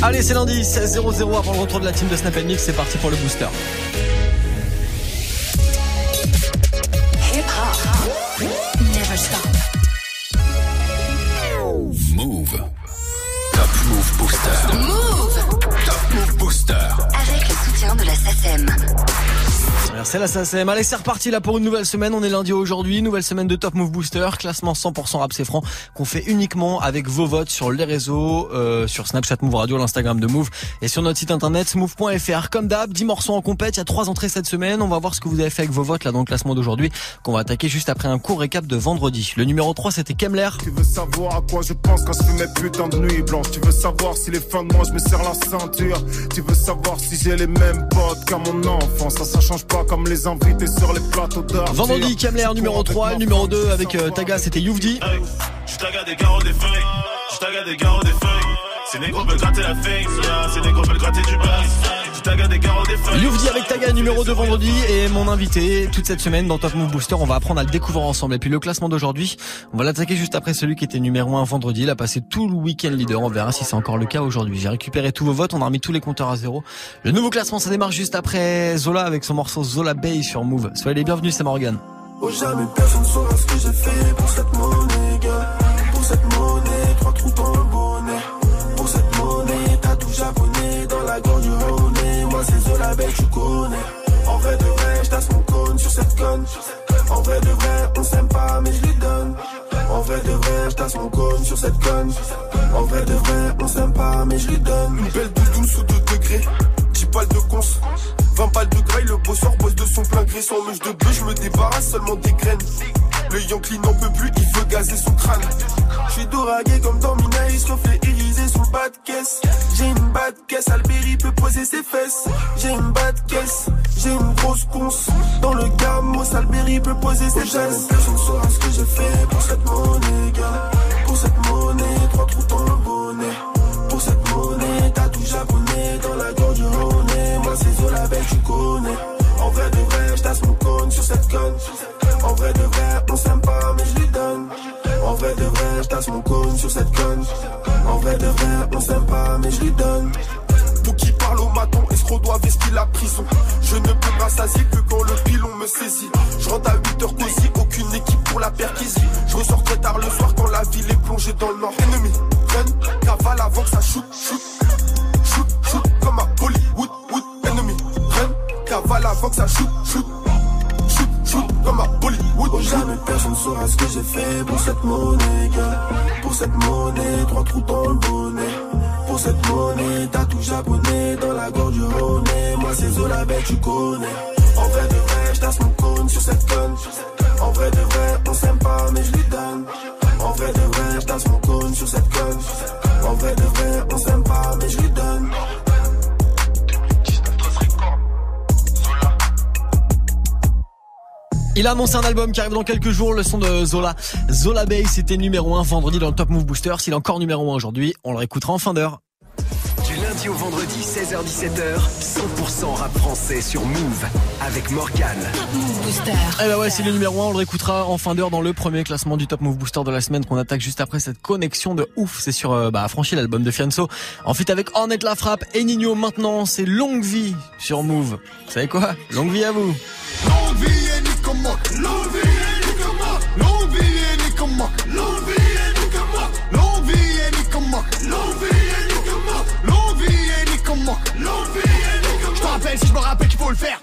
Allez, c'est lundi, 16-0-0 avant le retour de la team de Snap Mix. C'est parti pour le booster. Merci la SACEM. Allez, c'est reparti là pour une nouvelle semaine. On est lundi aujourd'hui, nouvelle semaine de Top Move Booster, classement 100% rap c'est franc qu'on fait uniquement avec vos votes sur les réseaux, euh, sur Snapchat Move Radio, l'Instagram de Move et sur notre site internet move.fr. Comme d'hab, 10 morceaux en compète, il y a trois entrées cette semaine. On va voir ce que vous avez fait avec vos votes là dans le classement d'aujourd'hui qu'on va attaquer juste après un court récap de vendredi. Le numéro 3 c'était Kemler. Tu veux savoir à quoi je pense quand je fais mes putains de nuits blanches? Tu veux savoir si les fins de mois je me serre la ceinture? Tu veux savoir si j'ai les mêmes potes qu'à mon enfant Ça ça change pas comme les invités sur les plateaux d'art Vendredi Kemler numéro 3, numéro 2 avec euh, Taga c'était Youvdi. Je taga des garros des feuilles, je taga des garros des feuilles. Ces négros veulent gratter la face, yeah. ces négros veulent gratter du bass. Je taga des garros des feuilles. Youvdi avec Taga numéro 2 vendredi et mon invité toute cette semaine dans Top Move Booster. On va apprendre à le découvrir ensemble. Et puis le classement d'aujourd'hui, on va l'attaquer juste après celui qui était numéro 1 vendredi. Il a passé tout le week-end leader. On verra si c'est encore le cas aujourd'hui. J'ai récupéré tous vos votes. On a remis tous les compteurs à zéro. Le nouveau classement, ça démarre juste après Zola avec son morceau Zola Bay sur Move. Soyez les bienvenus, c'est Morgan. Oh jamais personne saura ce que j'ai fait pour cette monnaie, gars. Pour cette monnaie, En vrai de vrai, j'tasse mon cône sur cette conne. En vrai de vrai, on s'aime pas, mais je lui donne. En vrai de vrai, j'tasse mon cône sur cette conne. En vrai de vrai, on s'aime pas, mais je lui donne. Une belle doudoune sous 2 degrés. 10 balles de cons. 20 balles de graille, le bosseur bosse de son plein gré. Sans mèche de bœuf, je me débarrasse seulement des graines. Le Yankee n'en peut plus, il veut gazer son crâne. Je suis doragué comme dans Minaïs, reflet irisé sous le bas de caisse. J'ai une bas de caisse, Alberi peut poser ses fesses. J'ai une bas de caisse, j'ai une grosse conce. Dans le gamos, Alberi peut poser ses fesses. Personne saura ce que j'ai fait pour cette monnaie, gars. Pour cette monnaie, trois trous dans le bonnet. Pour cette monnaie, t'as tout japonais dans la gorge du. Moi c'est Zola Belle, tu connais. En vrai de vrai, j'tasse mon cône sur cette conne. En vrai de vrai, on s'aime pas, mais je lui donne. En vrai de vrai, j'tasse mon cône sur cette conne. En vrai de vrai, on s'aime pas, mais je lui donne. Pour qui parle au maton, escroc doit vestir la prison. Je ne peux m'assasier que quand le pilon me saisit. Je rentre à 8 heures cosy, aucune équipe pour la perquisition. Je ressors très tard le soir quand la ville est plongée dans le nord. Ennemi, run, cavale avant que ça shoot, shoot. Shoot, shoot, comme à Bollywood, wood, ennemi, run, cavale avant que ça. Shoot, shoot, comme jamais personne saura ce que j'ai fait pour cette monnaie. Pour cette monnaie, trois trous dans le bonnet. Pour cette monnaie, t'as tout japonais dans la gorge du Rhône. Moi c'est Zola Bay, tu connais. En vrai de vrai, j'tasse mon cône sur cette conne. En vrai de vrai, on s'aime pas, mais je lui donne. En vrai de vrai, j'tasse mon cône sur cette conne. En vrai de vrai, on s'aime pas, mais je lui Il a annoncé un album qui arrive dans quelques jours, le son de Zola. Zola Bay, c'était numéro 1 vendredi dans le Top Move Booster. S'il est encore numéro 1 aujourd'hui, on le réécoutera en fin d'heure. Du lundi au vendredi, 16h-17h, 100% rap français sur Move avec Morgan. Move Booster. Eh ben ouais, c'est le numéro 1, on le réécoutera en fin d'heure dans le premier classement du Top Move Booster de la semaine qu'on attaque juste après cette connexion de ouf. C'est sur euh, bah, Franchi, l'album de Fianso. En fit avec Ornette La Frappe et Nino maintenant, c'est Longue Vie sur Move. Vous savez quoi? Longue vie à vous. Longue vie et nique-moi. Je te rappelle si je me rappelle qu'il faut le faire.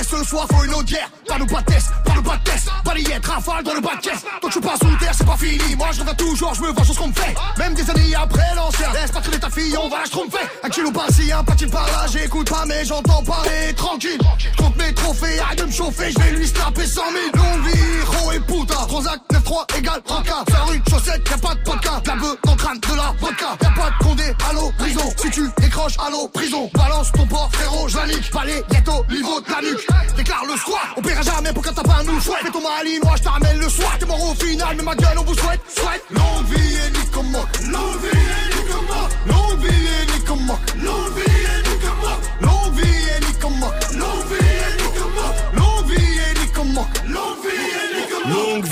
Paix ce soir, faut une autre guerre. Pas nous pas de test, pas nous pas de test. Balayette, rafale dans le bas de caisse. Donc je suis pas sous terre, c'est pas fini. Moi je reviens toujours, je me vois sur ce qu'on me fait. Même des années après l'ancien. Laisse pas traîner ta fille, on va la tromper. Un kilo par-ci, un pas-il par là. J'écoute pas, mais j'entends parler tranquille. Compte mes trophées, arrête de me chauffer. Je vais lui snapper 100 000. Longue vie, et puta. Transac 9-3 égale rancard. Faire rue, chaussette, y'a pas de podcast. La dans le crâne de la vodka. Y'a pas de condé, allô, prison. Si tu décroches, allô, prison. Balance ton port, frérot, je. Palais, ghetto, niveau de la nuque. Déclare le squat, on paiera jamais pour quand t'as pas nous chouette. Fais ton malinois, je te ramène le soir. T'es mort au final, mais ma gueule, on vous souhaite, souhaite. Longue vie et vie et nique-moi, longue vie et nique-moi, longue vie et nique-moi, longue vie et nique-moi, longue vie et nique-moi, longue vie et nique-moi, longue vie et nique-moi. Longue vie, ta belle maman, c'est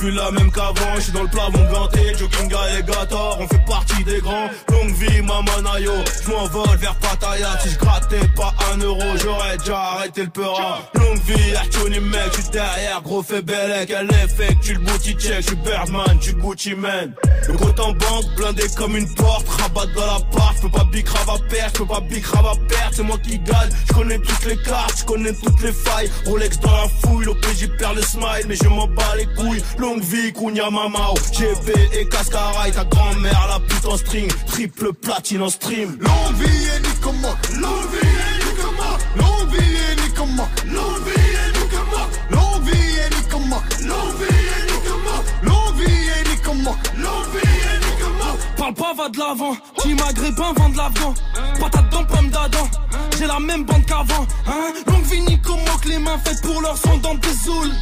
plus la même qu'avant. Je suis dans le plafond ganté, jogging et Gator. On fait partie des grands. Longue vie, Mamanayo. Je m'envole vers Pattaya. Si je grattais pas un euro, j'aurais déjà arrêté le peura. Longue vie, Archoni mec, je derrière, gros fait bellec. Elle est fake, tu le booty check, je suis Birdman, tu Gucci man. Le compte en banque, blindé comme une porte, rabat dans la part. Je peux pas big à perdre, je peux pas big à perdre, c'est moi qui gagne. Je connais toutes les cartes, je connais toutes les failles. Rolex dans la fouille, l'OPJ perd le smile, mais je m'en bats les couilles. Longue vie, Kounia Mamao, GB et Cascaraï, ta grand-mère la pute en string, triple platine en stream. Longue vie et Nicomoc, longue vie et Nicomoc, longue vie et Nicomoc, longue vie et Nicomoc, longue vie et Nicomoc, longue vie et Nicomoc, longue vie et Nicomoc, longue vie et Nicomoc. Parle pas, va de l'avant. Qui maghrébin, vend de l'avant. Patate dans pomme d'Adam. J'ai la même bande qu'avant. Hein Longue vie, Nico moque les mains faites pour leur son dans des zouls.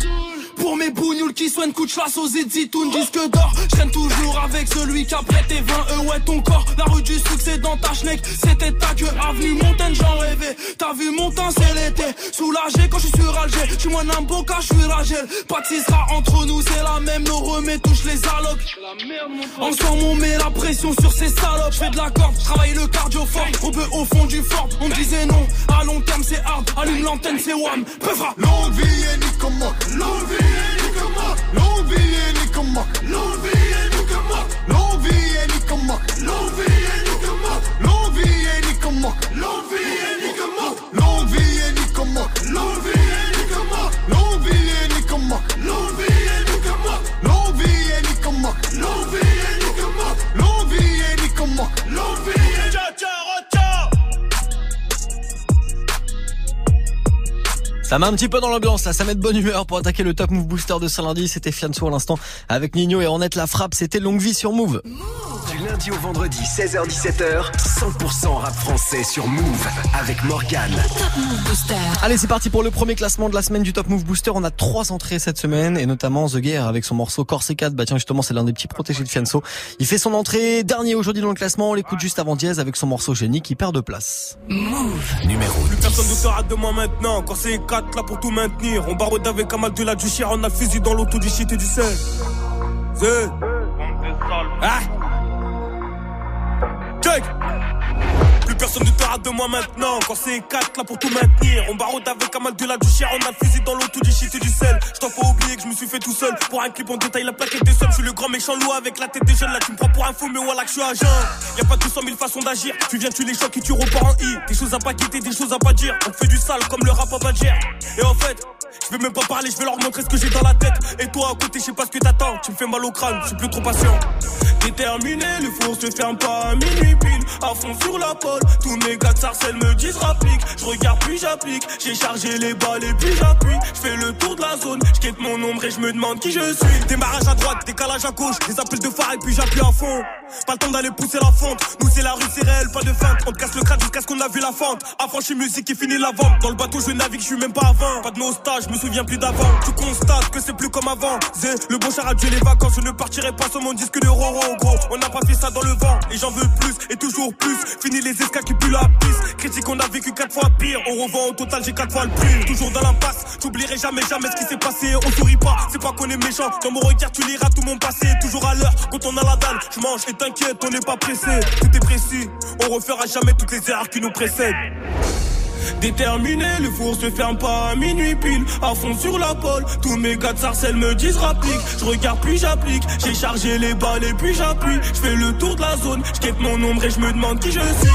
Pour mes bougnoules qui soignent coup de chasse aux éditoun. Disque d'or Je toujours avec celui qui a prêté 20 euros ouais ton corps. La rue du succès dans ta schneck C'était ta queue avenue Montaigne j'en rêvais. T'as vu mon temps c'est l'été. Soulagé quand je suis sur Alger. Je suis moins un boca je suis Ragel Pas de sera entre nous c'est la même. Nos remets touche les allocs. Ensemble on met la pression sur ces salopes. Je fais de la corde, travaille le cardio fort. On peut au fond du fort. On disait non À long terme c'est hard. Allume l'antenne c'est wham Peuvra. Longue vie et Nicomoc, longue vie L'envie est nique L'envie est L'envie est Ça met un petit peu dans l'ambiance là, ça met de bonne humeur pour attaquer le Top Move Booster de ce lundi. C'était Fianso à l'instant avec Nino et Ornette la frappe. C'était longue vie sur Move. Lundi au vendredi, 16h17h, 100% rap français sur Move avec Morgane. Top Move Booster. Allez, c'est parti pour le premier classement de la semaine du Top Move Booster. On a trois entrées cette semaine et notamment The Gear avec son morceau Corse 4. Bah tiens, justement, c'est l'un des petits protégés de Fianso. Il fait son entrée dernier aujourd'hui dans le classement. On l'écoute juste avant Diaz avec son morceau Génie qui perd de place. Move. Numéro Plus 10. personne ne te rate de moi maintenant. C'est 4 là pour tout maintenir. On barode avec un mal de la du chien. On a fusil dans l'auto du shit et du sel. Ah! Check! Plus personne ne te rate de moi maintenant. Quand c'est 4 là pour tout maintenir. On barode avec un mal de la du chien. On a fusil dans l'auto du shit et du sel. Je t'en pas oublier que je me suis fait tout seul. Pour un clip en détail, la plaquette des sommes. Je suis le grand méchant loup avec la tête des jeunes. Là, tu me prends pour un fou, mais voilà que je suis agent. Y a pas 200 000 façons d'agir. Tu viens, tu les chocs et tu repars en I. Des choses à pas quitter, des choses à pas dire. On te fait du sale comme le rap à Badger. Et en fait, je vais même pas parler, je vais leur montrer ce que j'ai dans la tête. Et toi, à côté, je sais pas ce que t'attends. Tu me fais mal au crâne, je suis plus trop patient. Déterminé, le four se ferme pas à minuit pile. À fond sur la pole, tous mes gars de sarcelles me disent rapplique. Je regarde puis j'applique, j'ai chargé les balles et puis j'appuie. Je fais le tour de la zone, je mon ombre et je me demande qui je suis. Démarrage à droite, décalage à gauche, des appels de phare et puis j'appuie à fond. Pas le temps d'aller pousser la fente, nous c'est la rue, c'est réel, pas de feinte. On te casse le crâne jusqu'à ce qu'on a vu la fente. Affranchi musique et fini la vente. Dans le bateau, je navigue, je suis même pas avant. Pas de nostalgie, je me souviens plus d'avant. Tu constates que c'est plus comme avant. Zé, le bon char a tué les vacances, je ne partirai pas sur mon disque de Roro, gros. On n'a pas fait ça dans le vent, et j'en veux plus, et toujours plus. Fini les escas qui puent la piste. Critique, on a vécu quatre fois pire. On revend au total, j'ai quatre fois le prix. Toujours dans l'impasse, j'oublierai jamais, jamais ce qui s'est passé. On sourit pas, c'est pas qu'on est méchant. Dans mon regard, tu liras tout mon passé. Toujours à l'heure, quand on a la dalle, je mange et t'inquiète, on n'est pas pressé. Tout est précis, on refera jamais toutes les erreurs qui nous précèdent. Déterminé, le four se ferme pas à minuit pile. À fond sur la pole, tous mes gars sarcelles me disent rapplique. Je regarde puis j'applique, j'ai chargé les balles et puis j'appuie. Je fais le tour de la zone, je mon ombre et je me demande qui je suis.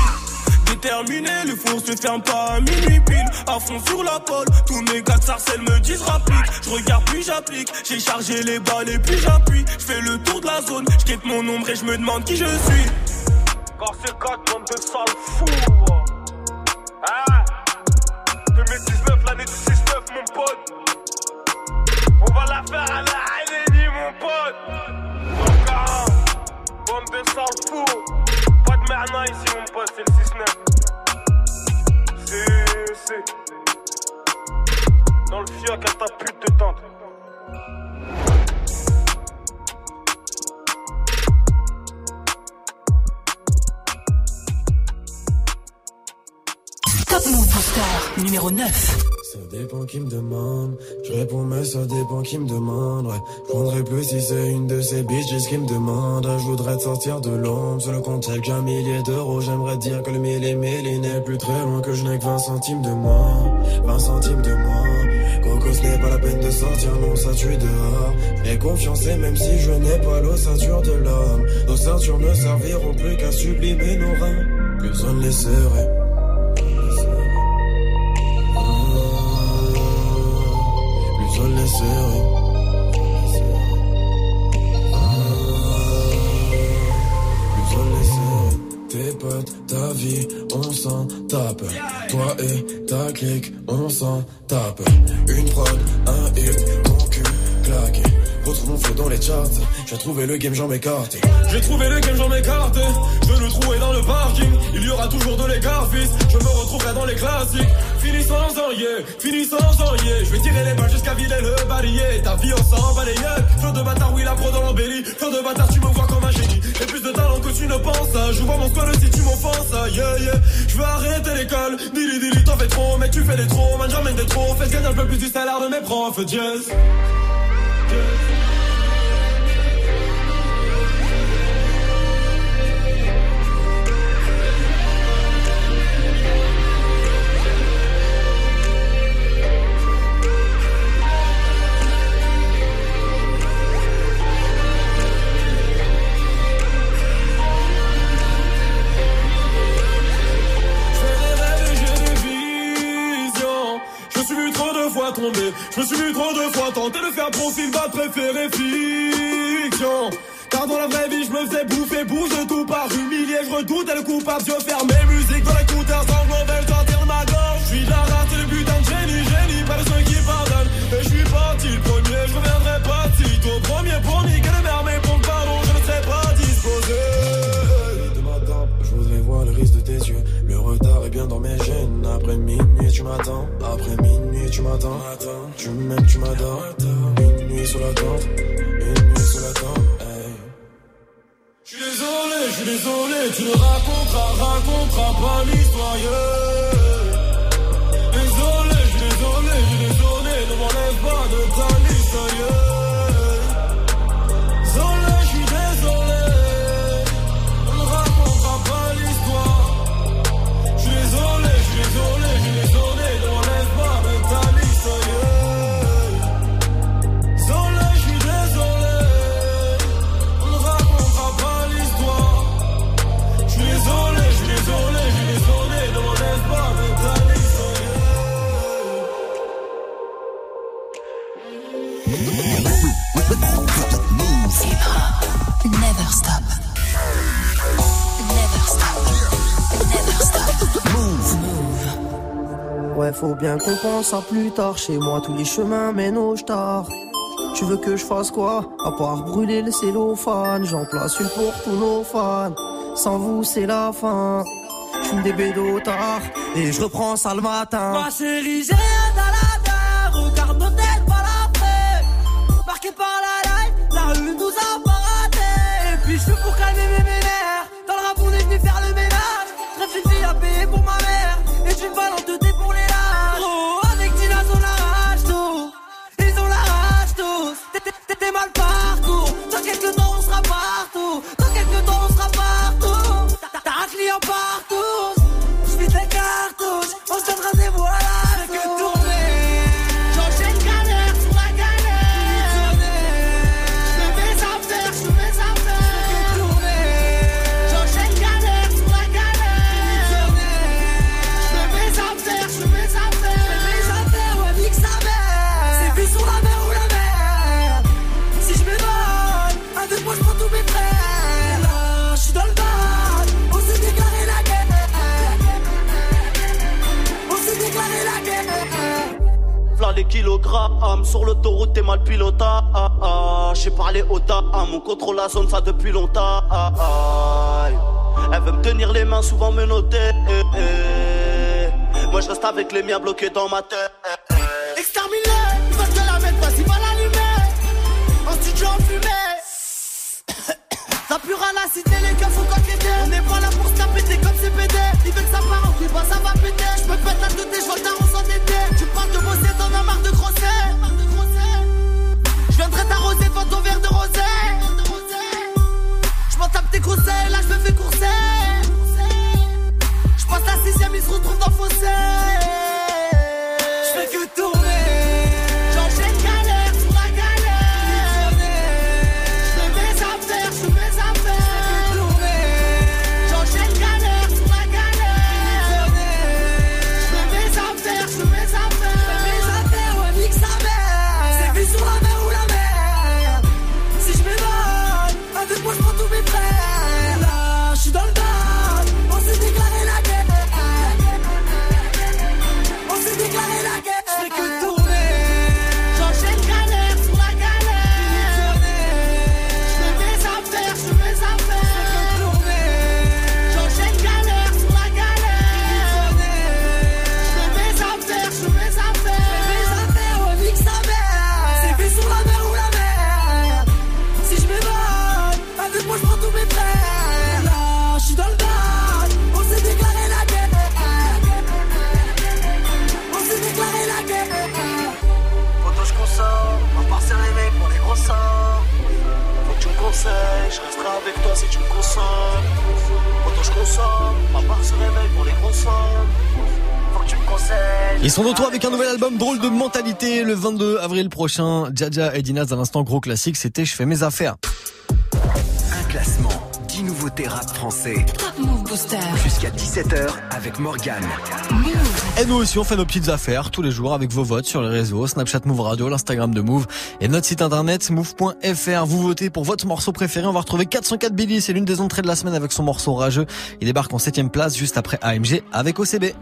Déterminé, le four se ferme pas à minuit pile. À fond sur la pole, tous mes gars de sarcelles me disent rapplique. Je regarde puis j'applique, j'ai chargé les balles et puis j'appuie. Je fais le tour de la zone, je mon ombre et je me demande qui je suis. Car c'est 4 bande de sales fous. Pas de merna ici, mon pote, c'est le 6-9. C'est, c'est. Dans le fioc à ta pute de tante. Top Move. Numéro 9. Ça dépend qui me demande. Je réponds, mais ça dépend qui me demande. Ouais. Je prendrais plus si c'est une de ces bitches qui me demande. Je voudrais te sortir de l'ombre. Sur le compte, qu'un millier d'euros. J'aimerais dire que le mille et mille n'est plus très loin. Que je n'ai que 20 centimes de moins. 20 centimes de moins. Coco, ce n'est pas la peine de sortir, non, ça tue dehors. J'ai confiance et même si je n'ai pas l'ossature de l'homme, nos ceintures ne serviront plus qu'à sublimer nos reins. Plus on ne les serait. Tes potes, ta vie, on s'en tape. Toi et ta clique, on s'en tape. Une prod, un hit, mon cul claqué. Retrouve mon flow dans les charts. J'ai trouvé le game, j'en m'écarte. J'ai trouvé le game, j'en m'écarte. Je le trouver dans le parking. Il y aura toujours de l'écart, fils. Je me retrouverai dans les classiques. Fini sans yeah, fini sans yeah. Je vais tirer les balles jusqu'à vider le balayé. Ta vie, on s'en balayé. Feu de bâtard, oui, la pro dans l'embellie. Feu de bâtard, tu me vois comme un génie. J'ai plus de talent que tu ne penses. J'ouvre mon squad si tu m'offenses. Yeah, yeah. Je veux arrêter l'école. Dili, dili, t'en fais trop. Mais tu fais des trop. Man, j'emmène des trop. Fais gagner un peu plus du salaire de mes profs. Jazz. Je je me suis vu trop de fois tenter de faire profil bas préféré fiction. Car dans la vraie vie, je me faisais bouffer, bouge de tout par humilié, je redoutais le coupable, je fermais musique dans l'écouteur, veulent sortir de ma gorge. Je suis la race et le putain de génie, génie, pas qui pardonnent. Et je suis parti le premier, je reviendrai pas si tôt. Premier pour niquer Après minuit, tu m'attends. Après minuit, tu m'attends. Tu m'aimes, tu m'adores. Une nuit sur la tente. Une nuit sur la tente. Je suis désolé, je suis désolé, tu ne raconteras, raconteras pas l'histoire. Désolé, je suis désolé, je suis désolé, ne m'enlève pas de ta Faut bien qu'on pense à plus tard. Chez moi, tous les chemins mènent au star. Tu veux que je fasse quoi? À part brûler le cellophane. J'en place une pour tous nos fans. Sans vous, c'est la fin. Je des bédos tard et je reprends ça le matin. Ma chérie, Kilogrammes sur l'autoroute t'es mal pilota ah, ah. J'ai parlé au dame, on contrôle la zone ça depuis longtemps ah, ah. Elle veut me tenir les mains souvent me. Moi je reste avec les miens bloqués dans ma tête. Exterminé, il va te la mettre, vas-y, va l'allumer. En studio en fumée. T'as à citer, les avril prochain. Jaja et Dinaz à l'instant gros classique, c'était Je fais mes affaires. Un classement, 10 nouveautés rap français. Top Move Booster. Jusqu'à 17h avec Morgane. Et nous aussi on fait nos petites affaires tous les jours avec vos votes sur les réseaux, Snapchat Move Radio, l'Instagram de Move et notre site internet move.fr. Vous votez pour votre morceau préféré. On va retrouver 404 Billy, c'est l'une des entrées de la semaine avec son morceau rageux. Il débarque en 7 place juste après AMG avec OCB.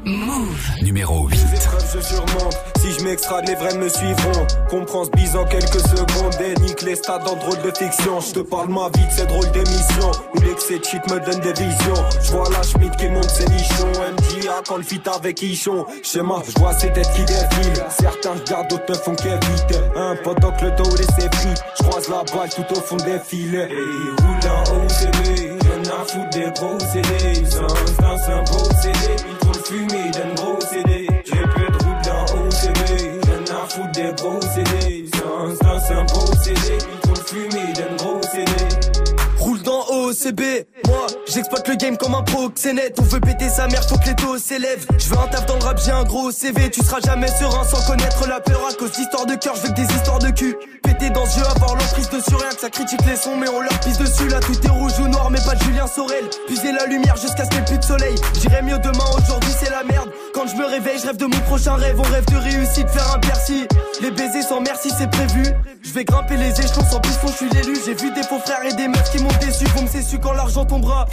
Numéro 8. Les épreuves, je surmonte. Si je m'extrade, les vrais me suivront. Comprends ce bise en quelques secondes. Et nique les stades en drôle de fiction. Je te parle ma vie de ces drôles d'émissions. Où l'excès de shit me donne des visions. Je vois la Schmidt qui monte ses nichons. MJA quand le fit avec Ichon. Schéma, je vois ces têtes qui défilent. Certains regardent, d'autres ne font qu'éviter. Un pendant que le dos laissé pris. Je croise la balle tout au fond des filets. Et il roule en OCB. Y'en a foutre des gros CD. C'est un, c'est un beau CD. Il trouve fumé d'un gros CD. J'ai plus de route dans OCB. Y'en a foutre des gros CD. C'est un, c'est un beau CD. Il trouve fumé d'un gros CD. OCB, moi j'exploite le game comme un proxénète. On veut péter sa mère, faut que les taux s'élèvent Je veux un taf dans le rap, j'ai un gros CV Tu seras jamais serein sans connaître la peur. À cause d'histoires de cœur, je veux que des histoires de cul. Péter dans ce jeu, avoir l'emprise dessus Rien que ça critique les sons, mais on leur pisse dessus. Là tout est rouge ou noir, mais pas de Julien Sorel. Puiser la lumière jusqu'à ce qu'il n'y ait plus de soleil. J'irai mieux demain, aujourd'hui c'est la merde Quand je me réveille, je rêve de mon prochain rêve On rêve de réussite, faire un percy Les baisers sans merci, c'est prévu je vais grimper les échelons sans piston, je suis l'élu. J'ai vu des faux frères et des meufs qui m'ont déçu. Vont me su quand l'argent tombera.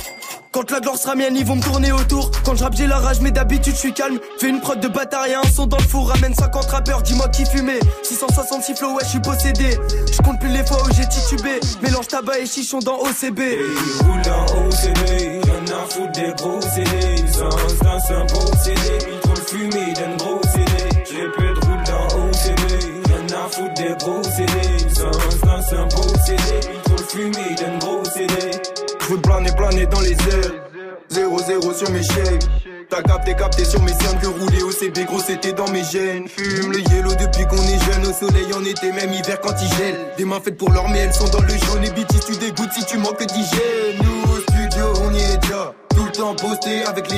Quand la gloire sera mienne, ils vont me tourner autour. Quand je j'ai la rage, mais d'habitude, je suis calme. Fais une prod de et un son dans le four. Ramène 50 rappeurs, dis-moi qui fumait. 666 flow, ouais, je suis possédé. Je compte plus les fois où j'ai titubé. Mélange tabac et chichon dans OCB. Il roule en OCB. Y'en a foutre des gros. Sans c'est un beau CD. Il trouve fumé d'un gros CD. J'ai plus de roule dans OCB. Y'en a foutre des gros CD. Sans c'est un beau CD. Il trouve fumé d'un gros CD. Je veux planer, planer dans les airs. 0-0 sur mes shapes. T'as capté, capté sur mes cernes que rouler au CB, gros c'était dans mes gènes. Fume le yellow depuis qu'on est jeune, au soleil en été, même hiver quand il gèle. Des mains faites pour l'or, mais elles sont dans le jaune. Et BT, tu dégoûtes si tu manques d'hygiène. Nous au studio, on y est déjà. Temps posté avec G.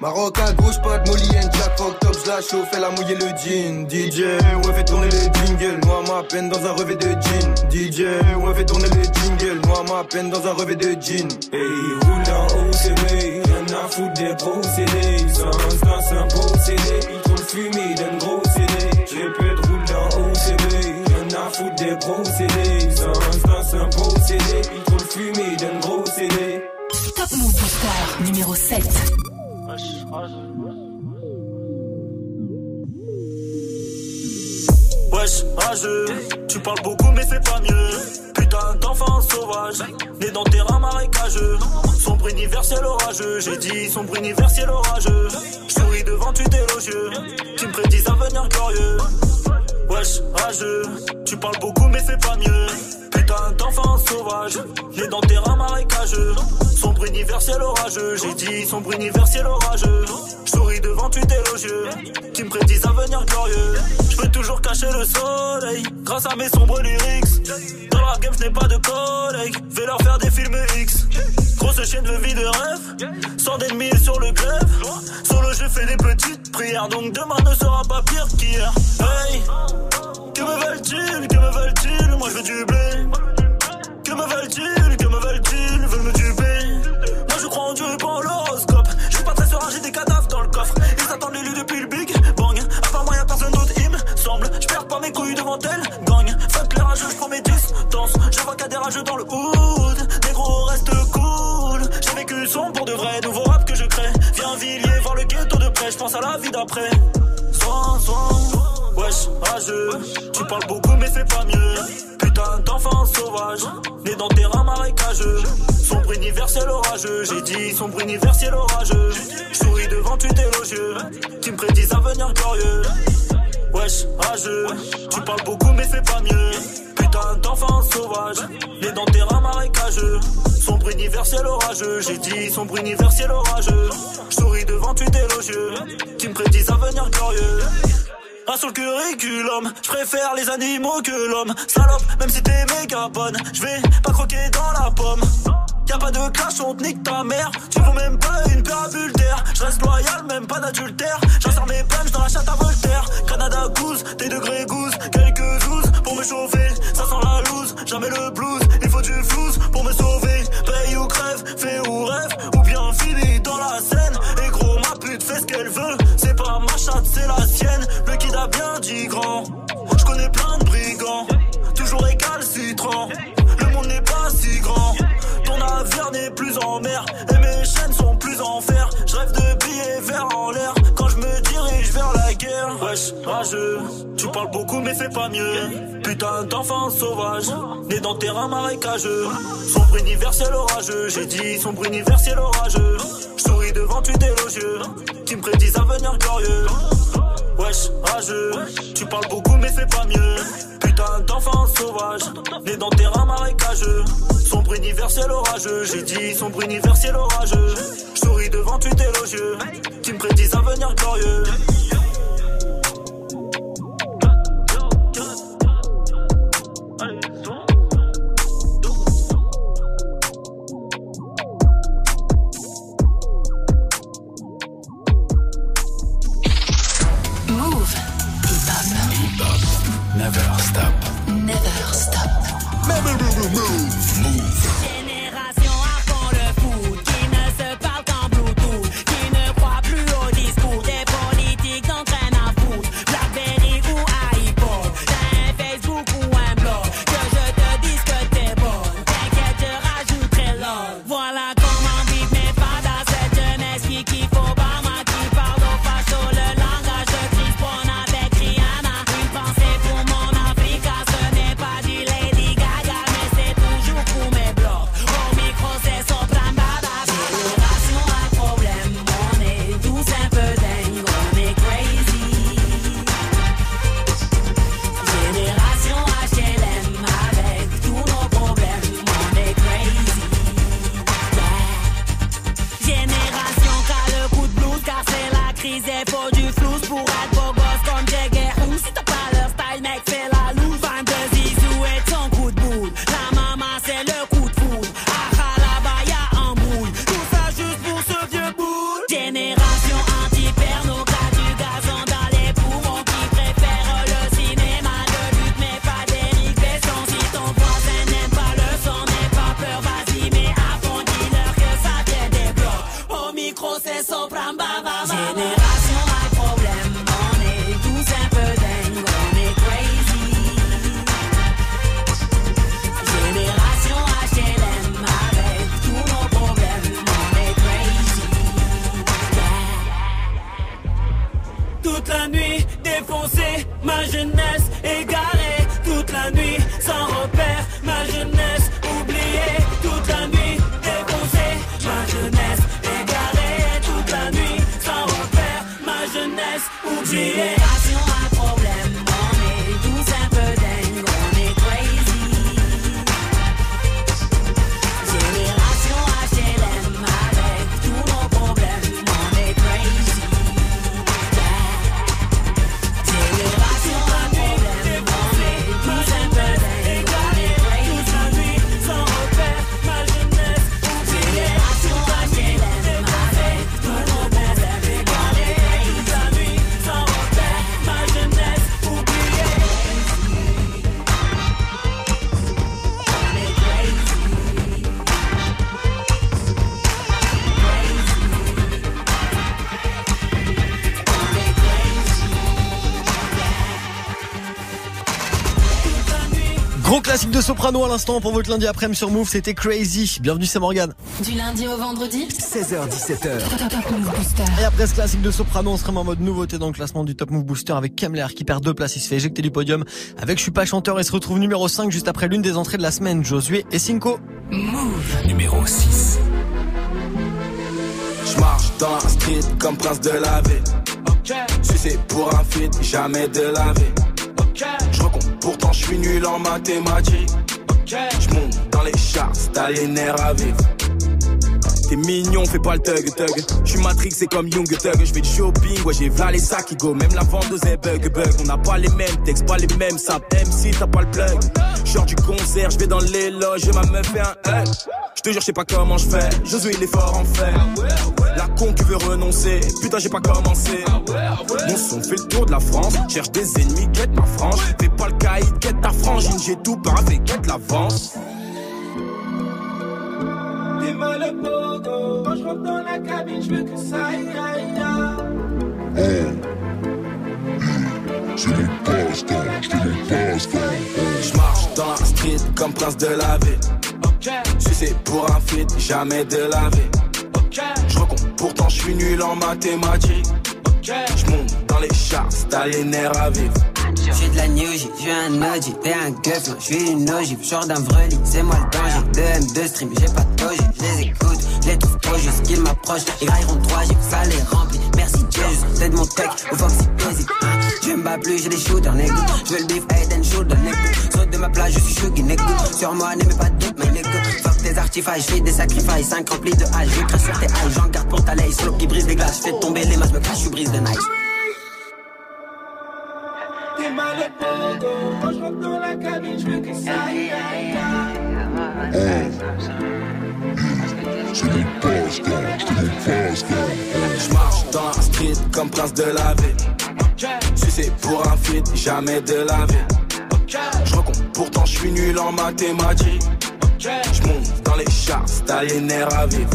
Maroc à gauche, pas de Molly and Jack. Fuck top, j'la chauffe, elle a mouillé le jean. DJ, ouais, fait tourner le jingle. Noie ma peine dans un revêt de jean. DJ, ouais, fait tourner le jingle. Noie ma peine dans un revêt de jean. Il roule en OCB. Y'en a foutre des CD. Sans c'est un CD. Il trouve fumé d'un gros CD. De roule en OCB. Y'en a foutre des CD. Sans c'est un CD. Il trouve fumé d'un gros numéro 7. Wesh, rageux, tu parles beaucoup mais c'est pas mieux. Putain d'enfant sauvage, né dans terrain marécageux. Sombre universel orageux, j'ai dit sombre universel orageux. Souris devant tu t'élogieux, tu me prédis un avenir glorieux. Wesh, rageux, tu parles beaucoup mais c'est pas mieux. Putain d'enfant sauvage, né dans terrain marécageux. Sombre universel orageux, j'ai dit sombre universel orageux. Je souris devant tu élogieux, qui me prédisent un avenir glorieux. Je peux toujours cacher le soleil, grâce à mes sombres lyrics. Dans la game, je pas de collègues, vais leur faire des films X. Grosse chaîne de vie de rêve, sans d'ennemis sur le glaive. Solo, je fais des petites prières, donc demain ne sera pas pire qu'hier. Hey, que me veulent-ils, que me veulent-ils? Moi je veux du blé. Que me veulent-ils, que me veulent-ils Veulent me duper? Moi je crois en Dieu et pas en l'horoscope. Je suis pas très serein, j'ai des cadavres dans le coffre. Ils attendent l'élu depuis le Big Bang. À part moi y'a personne d'autre, il me semble. Je perds pas mes couilles devant elle, gang. Fuck les rageux, je prends mes distances. Je vois a des rageux dans le hood. Négro reste cool. J'ai vécu son pour de vrai, nouveau rap que je crée. Viens Villiers voir le ghetto de près, je pense à la vie d'après. Soin, soin. Wesh, rageux, tu parles beaucoup mais fais pas mieux. Putain d'enfant sauvage, né dans terrain marécageux. Sombre universel orageux, j'ai dit sombre universel orageux. Souris devant tu élogieux, qui me prédisent un avenir glorieux. Wesh, rageux, tu parles beaucoup mais fais pas mieux. Putain d'enfant sauvage, né dans terrain marécageux. Sombre universel orageux, j'ai dit sombre universel orageux. Souris devant tu élogieux, qui me prédisent un avenir glorieux. Un sur le curriculum, je préfère les animaux que l'homme. Salope, même si t'es méga bonne, je vais pas croquer dans la pomme. Y'a pas de clash, on te nique ta mère. Tu vaux même pas une d'air. Je reste loyal, même pas d'adultère. J'insère mes punches dans la chatte à Voltaire. Canada Goose, des degrés goose, quelques douze pour me chauffer. Ça sent la loose, jamais le blues. Il faut du flouze pour me sauver. Paye ou crève, fais ou rêve, ou bien fini dans la scène. Pute fait ce qu'elle veut. C'est pas ma chatte, c'est la sienne. Le kid a bien dit grand. Je connais plein de brigands, toujours récalcitrants. Le monde n'est pas si grand. Ton navire n'est plus en mer et mes chaînes sont plus en fer. Je rêve de billets verts en l'air quand je me dirige vers la guerre. Wesh, rageux, tu parles beaucoup mais fais pas mieux. Putain d'enfant sauvage, né dans terrain marécageux. Sombre universel orageux, j'ai dit sombre universel orageux. Devant tu élogieux, qui me prédisent un avenir glorieux. Wesh, rageux, tu parles beaucoup mais fais pas mieux. Putain d'enfant sauvage, né dans terrain marécageux. Sombre universel orageux, j'ai dit sombre universel orageux. Je souris devant tu élogieux, qui me prédisent un avenir glorieux. De Soprano à l'instant pour votre lundi après-midi sur Move, c'était Crazy. Bienvenue, c'est Morgan. Du lundi au vendredi 16h17h. Top Move Booster. Et après ce classique de Soprano, on se remet en mode nouveauté dans le classement du Top Move Booster avec Kemler qui perd deux places, il se fait éjecter du podium avec Je suis pas chanteur et se retrouve numéro 5 juste après l'une des entrées de la semaine, Josué et Cinco. Move. Numéro 6. Je marche dans la street comme prince de la. Sucé pour un feat, jamais de la vie. Je pourtant je suis nul en mathématiques. Je monte dans les charts, t'as les nerfs à vivre. T'es mignon, fais pas le thug thug. Je suis Matrix, c'est comme Young Thug. Je fais du shopping, ouais, j'ai v'là les sacs qui go. Même la vendeuse est bug bug. On n'a pas les mêmes textes, pas les mêmes saps. Même si t'as pas le plug. Genre du concert, je vais dans les loges et ma meuf fait un hug. Je te jure, je sais pas comment je fais. Josué, il est fort en fer. La con qui veut renoncer. Putain, j'ai pas commencé. Mon son fait le tour de la France. Cherche des ennemis, quête ma frange. Fais pas le caïd, quête ta frangine. J'ai tout paravé, quête l'avance. Mal au pogo. Quand je rentre dans la cabine, je veux que ça aille, aille, aille. Je marche dans la street comme prince de la ville. Sucé pour un feat, jamais de la vie. Je recompte, pourtant je suis nul en mathématiques. Je monte dans les charts, t'as les nerfs à vivre. J'suis de la New J, j'suis un OG, t'es un gueuf, j'suis une ogive, genre d'un vreli, c'est moi le danger. De M2 stream, j'ai pas de doji, j'les écoute, j'les trouve trop juste qu'ils m'approchent. Les grailleront trois gifs, ça les remplit. Merci Dieu, j'suis de mon tech, au Foxy Busy. Je me bats plus, j'ai des shooters, nigga. J'veux le beef, head and shoulder, nigga. Saute de ma plage, je suis chuggy, nigga. Sur moi, n'aimez pas de doute, my nigga. Fuck tes artifices, j'fais des sacrifices, 5 remplis de hache. J'écris sur tes haches, j'en garde pour ta laye. Solo qui brise les glaces, j'fais tomber les masses, me cache, j'suis brise de nice. T'es mal au pogo. Quand je rentre dans la cabine, je veux que ça aille, aille, aille. Je marche dans la street comme prince de la ville. Sucé pour un feat, jamais de la vie. Je recompte, pourtant je suis nul en mathématiques. Je monte dans les les nerfs à vivre.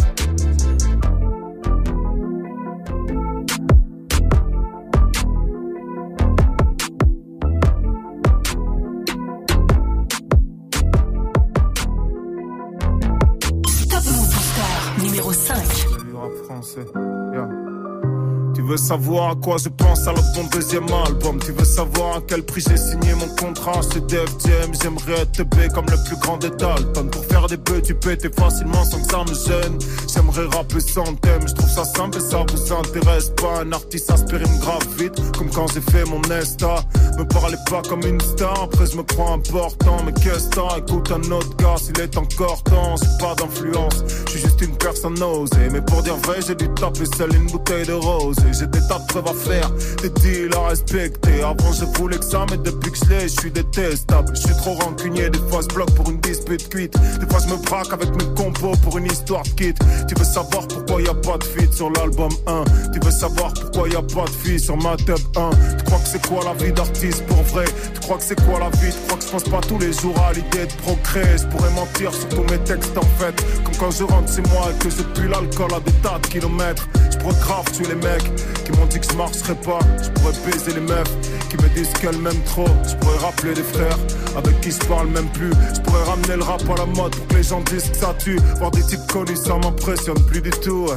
Savoir à quoi je pense alors mon deuxième album. Tu veux savoir à quel prix j'ai signé mon contrat? C'est Def Jam, j'aimerais être B comme le plus grand des Dalton. Pour faire des bœufs tu pétais facilement sans que ça me gêne. J'aimerais rapper sans thème, je trouve ça simple et ça vous intéresse pas. Un artiste aspirine grave vite, comme quand j'ai fait mon Nesta Me parlez pas comme une star, après je me crois important Mais qu'est-ce que écoute un autre gars s'il est encore temps. J'ai pas d'influence, je suis juste une personne osée. Mais pour dire vrai j'ai dû taper seul une bouteille de rose Et tas de à faire, des deals à respecter. Avant je voulais que ça mais depuis que je l'ai je suis détestable. Je suis trop rancunier, des fois je bloque pour une dispute cuite Des fois je me braque avec mes compos pour une histoire kit Tu veux savoir pourquoi y a pas de feat sur l'album 1 Tu veux savoir pourquoi y a pas de fille sur ma tub 1 Tu crois que c'est quoi la vie d'artiste pour vrai? Tu crois que c'est quoi la vie? Tu crois que je pense pas tous les jours à l'idée de progrès Je pourrais mentir sur tous mes textes en fait. Comme quand je rentre chez moi et que je pue l'alcool à des tas de kilomètres. Je grave tuer les mecs qui m'ont dit que je marcherais pas. Je pourrais baiser les meufs qui me disent qu'elles m'aiment trop. Je pourrais rappeler des frères avec qui je parle même plus. Je pourrais ramener le rap à la mode pour les gens disent que ça tue. Voir des types connus ça m'impressionne plus du tout.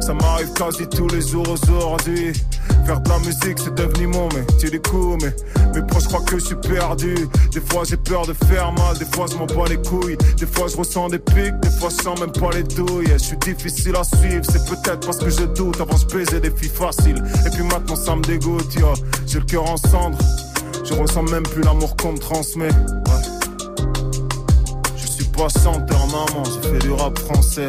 Ça m'arrive quasi tous les jours aujourd'hui Faire de la musique c'est devenu mon métier du coup Mais mes proches croient que je suis perdu. Des fois j'ai peur de faire mal Des fois je m'en bats les couilles. Des fois je ressens des pics Des fois je sens même pas les douilles. Je suis difficile à suivre C'est peut-être parce que je doute Avant je baisais des filles faciles. Et puis maintenant ça me dégoûte yo. J'ai le cœur en cendres Je ressens même plus l'amour qu'on me transmet. Ouais. Je suis pas chanteur maman J'ai fait du rap français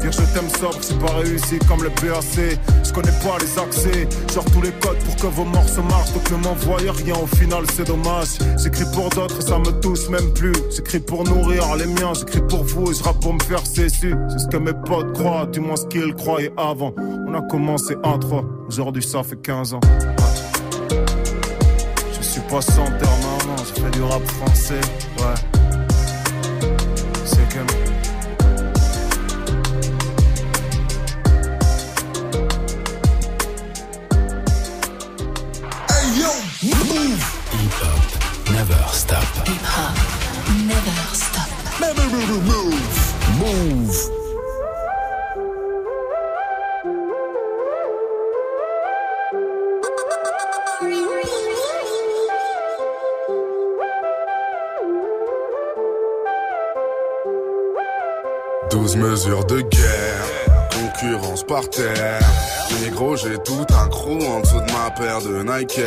Dire je t'aime sobre, c'est pas réussi comme le PAC. Je connais pas les accès, genre tous les codes pour que vos morceaux marchent. Donc ne m'envoyez rien, au final c'est dommage. J'écris pour d'autres, ça me touche même plus. J'écris pour nourrir les miens, j'écris pour vous et je pour me faire cesser. C'est ce que mes potes croient, du moins ce qu'ils croyaient avant. On a commencé à trois, aujourd'hui ça fait 15 ans. Je suis pas chanteur, non, non, je fais du rap français, ouais. Never. Move. Move. Douze mesures de guerre, concurrence par terre. Négro, j'ai tout un crew en dessous de ma paire de Nike.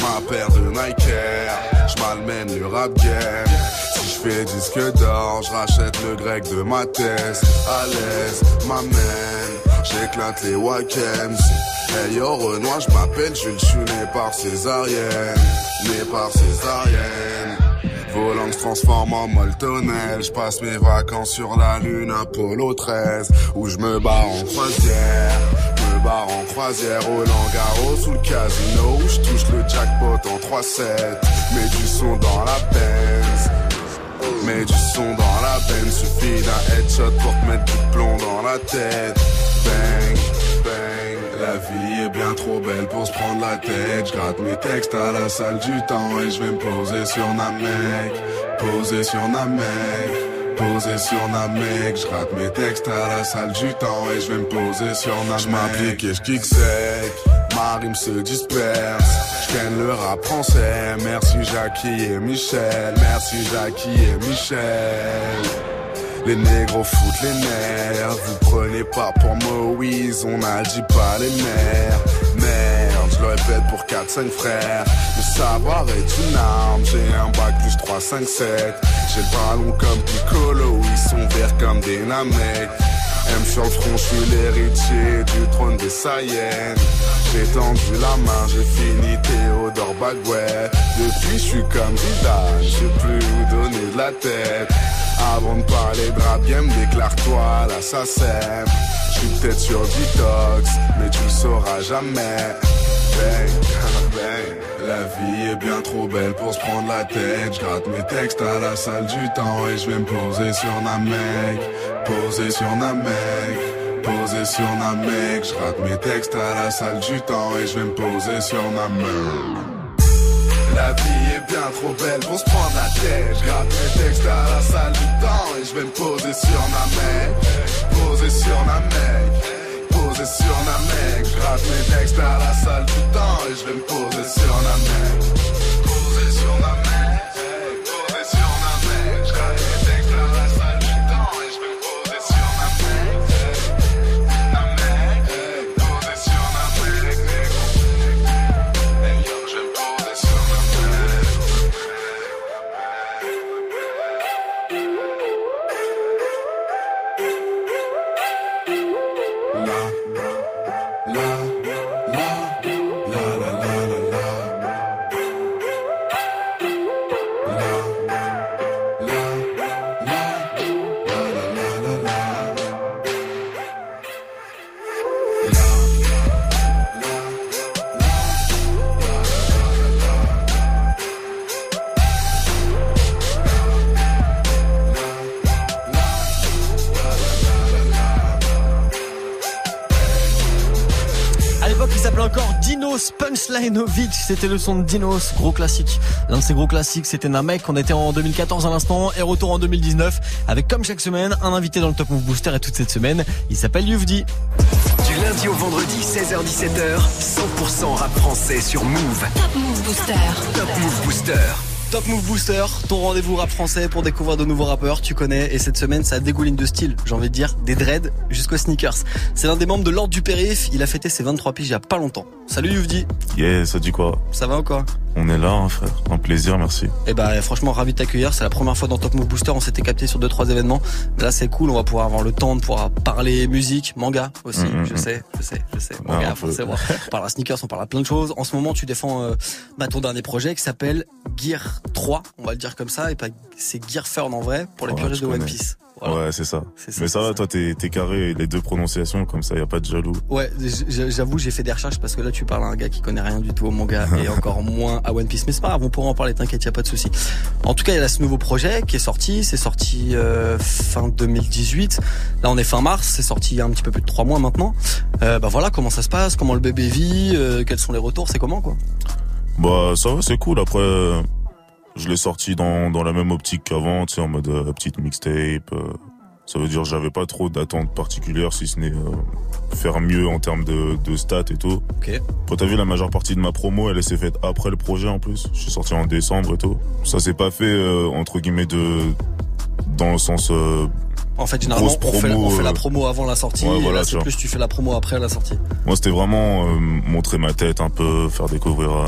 Ma paire de Nike Air, j'malmène le rap game. Si je fais disque d'or, je rachète le grec de ma thèse. À l'aise, m'amène, j'éclate les Wakems. Hey yo Renoir, je m'appelle Jules, je suis né par césarienne. Né par césarienne. Volant se transforme en moltonnel Je passe mes vacances sur la lune Apollo 13 Où je me barre en croisière. Me barre en croisière au Langaro Sous le casino Où je touche le jackpot en 3-7 Mets du son dans la Benz. Mets du son dans la Benz. Suffit d'un headshot pour te mettre du plomb dans la tête. Bang la vie est bien trop belle pour se prendre la tête. Je gratte mes textes à la salle du temps et je vais me poser sur Namek. Poser sur Namek. Poser sur Namek. Je gratte mes textes à la salle du temps et je vais me poser sur Namek. Je m'applique et je kick sec. Ma rime se disperse. Je le rap français. Merci Jackie et Michel. Merci Jackie et Michel. Les négros foutent les nerfs, vous prenez pas pour Moïse, on a dit pas les mères. Merde, je le répète pour 4-5 frères. Le savoir est une arme, j'ai un bac plus 3, 5, 7. J'ai le ballon comme Piccolo, ils sont verts comme des namettes. M sur le front, je suis l'héritier du trône des Sayennes. J'ai tendu la main, j'ai fini Théodore Bagouet. Depuis, je suis comme Zidane, je sais plus où donner de la tête. Avant de parler de rap game, déclare-toi l'assassin. Je suis peut-être sur detox, mais tu le sauras jamais. Bang, bang. La vie est bien trop belle pour se prendre la tête. Je gratte mes textes à la salle du temps et je vais me poser sur Namek. Poser sur Namek. Poser sur Namek. Je rate mes textes à la salle du temps et je vais me poser sur Namek. Bien trop belle pour se prendre la tête. Je gratte mes textes à la salle du temps et je vais me poser sur Namek. Poser sur Namek. Poser sur Namek. Je gratte mes textes à la salle du temps et je vais me poser sur Namek. Poser C'était le son de Dinos, gros classique. L'un de ces gros classiques, c'était Namek. On était en 2014 à l'instant et retour en 2019 avec comme chaque semaine un invité dans le Top Move Booster et toute cette semaine, il s'appelle Yuvdi. Du lundi au vendredi, 16h-17h, 100% rap français sur Move. Top Move Booster. Top Move Booster. Top Move Booster, ton rendez-vous rap français pour découvrir de nouveaux rappeurs, tu connais, et cette semaine ça dégouline de style, j'ai envie de dire, des dreads jusqu'aux sneakers. C'est l'un des membres de l'ordre du périph, il a fêté ses 23 piges il y a pas longtemps. Salut Youvdi Yeah, ça dit quoi? Ça va ou quoi? On est là, hein, frère. Un plaisir, merci. Eh bah franchement ravi de t'accueillir, c'est la première fois dans Top Move Booster, on s'était capté sur deux trois événements. Mais là c'est cool, on va pouvoir avoir le temps de pouvoir parler musique, manga aussi, Mm, mm, je mm. sais, je sais, je sais. Manga, Ah, forcément. On parlera sneakers, on parlera plein de choses. En ce moment tu défends euh, bah, ton dernier projet qui s'appelle Gear 3, on va le dire comme ça, et pas c'est Gear Fern en vrai pour les Ouais, puristes de One. Piece. Ouais, c'est ça. Mais ça va, toi, t'es carré, les deux prononciations, comme ça, y a pas de jaloux. Ouais, j'avoue, j'ai fait des recherches parce que là, tu parles à un gars qui connaît rien du tout au manga et encore moins à One Piece. Mais c'est pas grave, on pourra en parler, t'inquiète, y a pas de souci. En tout cas, il y a ce nouveau projet qui est sorti. C'est sorti euh, fin 2018. Là, on est fin mars. C'est sorti il y a un petit peu plus de trois mois maintenant. Euh, bah voilà, comment ça se passe, comment le bébé vit, euh, quels sont les retours, c'est comment quoi? Bah, ça va, c'est cool. Après, je l'ai sorti dans, dans la même optique qu'avant, tu sais, en mode euh, petite mixtape. euh, ça veut dire que j'avais pas trop d'attentes particulières, si ce n'est euh, faire mieux en termes de, de stats et tout. Ok. Quand t'as vu la majeure partie de ma promo, elle s'est faite après le projet en plus. Je suis sorti en décembre et tout. Ça s'est pas fait euh, entre guillemets de dans le sens euh, En fait, généralement, grosse on, fait, on fait la promo avant la sortie. ouais, et voilà, là, c'est plus tu fais la promo après la sortie. Moi, c'était vraiment euh, montrer ma tête un peu, faire découvrir euh,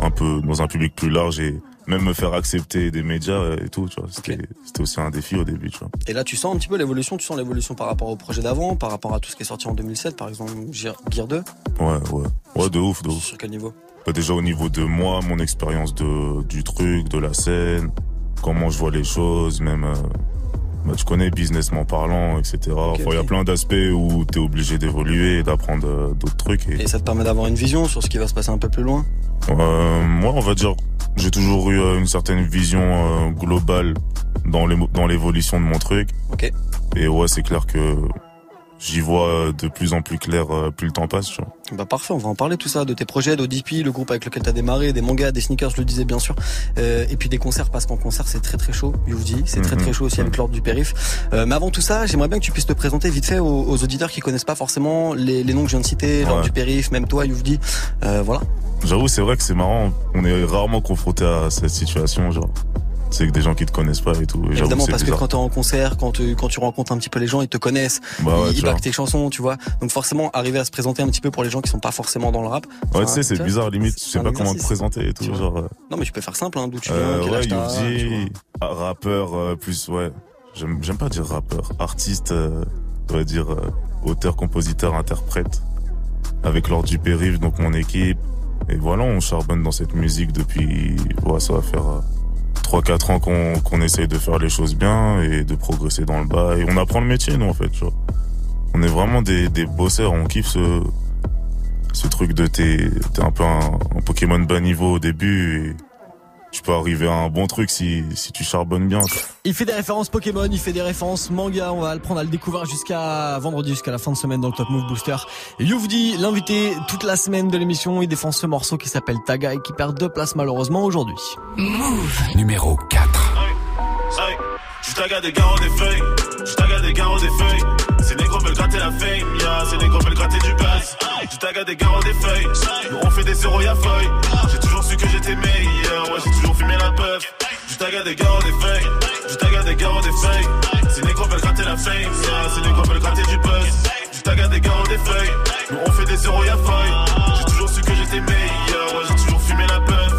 un peu dans un public plus large et même me faire accepter des médias et tout, tu vois. C'était aussi un défi au début, tu vois. Et là, tu sens un petit peu l'évolution. Tu sens l'évolution par rapport au projet d'avant, par rapport à tout ce qui est sorti en 2007, par exemple Gear Gear 2. Ouais, ouais. Ouais, de ouf, de ouf. Sur quel niveau? Bah, déjà au niveau de moi, mon expérience de du truc, de la scène, comment je vois les choses, même euh, bah, tu connais businessment parlant, etc. Enfin, il y a plein d'aspects où t'es obligé d'évoluer et d'apprendre euh, d'autres trucs. Et, Et ça te permet d'avoir une vision sur ce qui va se passer un peu plus loin? Euh, moi, on va dire, j'ai toujours eu euh, une certaine vision euh, globale dans l'évolution de mon truc. Ok. Et ouais, c'est clair que j'y vois euh, de plus en plus clair euh, plus le temps passe. Tu vois. Bah parfait, on va en parler tout ça, de tes projets, d'ODP, le groupe avec lequel t'as démarré, des mangas, des sneakers, je le disais bien sûr, euh, et puis des concerts parce qu'en concert c'est très très chaud, Youvdi, c'est très Mhm. très chaud aussi avec l'ordre du périph. Euh, mais avant tout ça, j'aimerais bien que tu puisses te présenter vite fait aux, aux auditeurs qui connaissent pas forcément les, les noms que je viens de citer, l'ordre Ouais. du périph, même toi Youvdi, euh, voilà. J'avoue, c'est vrai que c'est marrant. On est rarement confronté à cette situation, genre. C'est que des gens qui te connaissent pas et tout. Et Évidemment parce que bizarre. quand t'es en concert, quand tu, quand tu rencontres un petit peu les gens, ils te connaissent, Bah ouais, ils, ils backent tes chansons, tu vois. Donc forcément, arriver à se présenter un petit peu pour les gens qui sont pas forcément dans le rap. Ouais, tu sais, c'est bizarre, limite, tu sais pas comment te exercice. présenter et tout, genre. euh, Non mais tu peux faire simple, hein, d'où tu viens, Euh, quel ouais, âge ah, rappeur euh, plus ouais. J'aime j'aime pas dire rappeur, artiste, euh, on va dire euh, auteur, compositeur, interprète. Avec l'ordre du périph, donc mon équipe. Et voilà, on charbonne dans cette musique depuis, ouais, ça va faire euh, 3-4 ans qu'on qu'on essaye de faire les choses bien et de progresser dans le bail. On apprend le métier, nous, en fait, tu vois. On est vraiment des, des bosseurs, on kiffe ce, ce truc de t'es t'es un peu un, un Pokémon bas niveau au début et tu peux arriver à un bon truc si, si tu charbonnes bien. quoi. Il fait des références Pokémon, il fait des références manga. On va le prendre à le découvrir jusqu'à vendredi, jusqu'à la fin de semaine dans le Top Move Booster. Youvdi, l'invité toute la semaine de l'émission, il défend ce morceau qui s'appelle Taga et qui perd deux places malheureusement aujourd'hui. Numéro 4. Je taga des garros des feuilles, je taga des garros des feuilles. Ces négros veulent gratter la fame, yeah, ces négros veulent gratter du buzz. Je taga des garros des feuilles, nous on fait des zéros y'a feuille. J'ai toujours su que j'étais meilleur, ouais, j'ai toujours fumé la puff. Je taga des garros des feuilles, je taga des garros des feuilles. Ces négros veulent gratter la fame, yeah, ces négros veulent gratter du buzz. Je taga des garros des feuilles, nous on fait des zéros y'a feuille. J'ai toujours su que j'étais meilleur, ouais, j'ai toujours fumé la puff.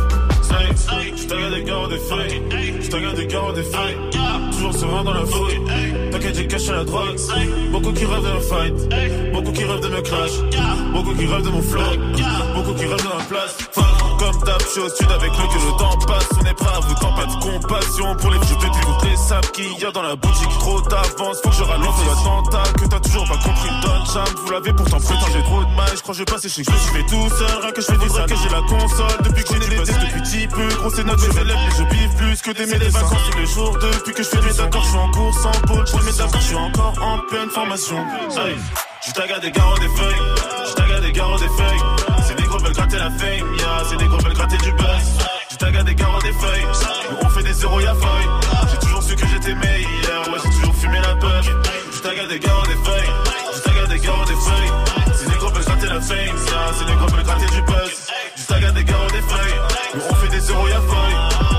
Je taga des garros des feuilles, je taga des garros des feuilles. Toujours serein dans la fouille. T'inquiète, j'ai caché la drogue. Beaucoup qui rêvent me fight. Beaucoup qui rêvent de me clash. Beaucoup qui rêvent de mon flow. Beaucoup qui rêvent de ma place. Je suis au sud avec le que le temps passe. On est vous tant pas de compassion pour les vieux. Toutes les sables qu'il y a dans la boutique. Trop d'avance, faut que je ralente l'attentat. Que t'as toujours pas compris. Don Cham, vous l'avez pourtant prétendu. J'ai trop de mal, je crois que je vais passer chez que je fait tout seul. Rien que je fais du que j'ai la console. Depuis que j'ai des tests depuis petit peu. Gros, c'est notre élèves, mais je biffe plus que des des vacances tous les jours. Depuis que je fais mes accords, je suis en cours sans pôle. Je fais mes accords, je suis encore en pleine formation. Je taga des garros des feuilles, je des garros des feuilles. Ces négros veulent gratter la fame, yeah, ces négros veulent gratter du buzz. Je taga des garros des feuilles, on fait des zéros y'a feuille. J'ai toujours su que j'étais meilleur, ouais, j'ai toujours fumé la puff. Je taga des garros des feuilles, je des garros des feuilles. Ces négros veulent gratter la fame, yeah, ces négros veulent gratter du buzz. Je taga des garros des feuilles, on fait des zéros y'a feuille.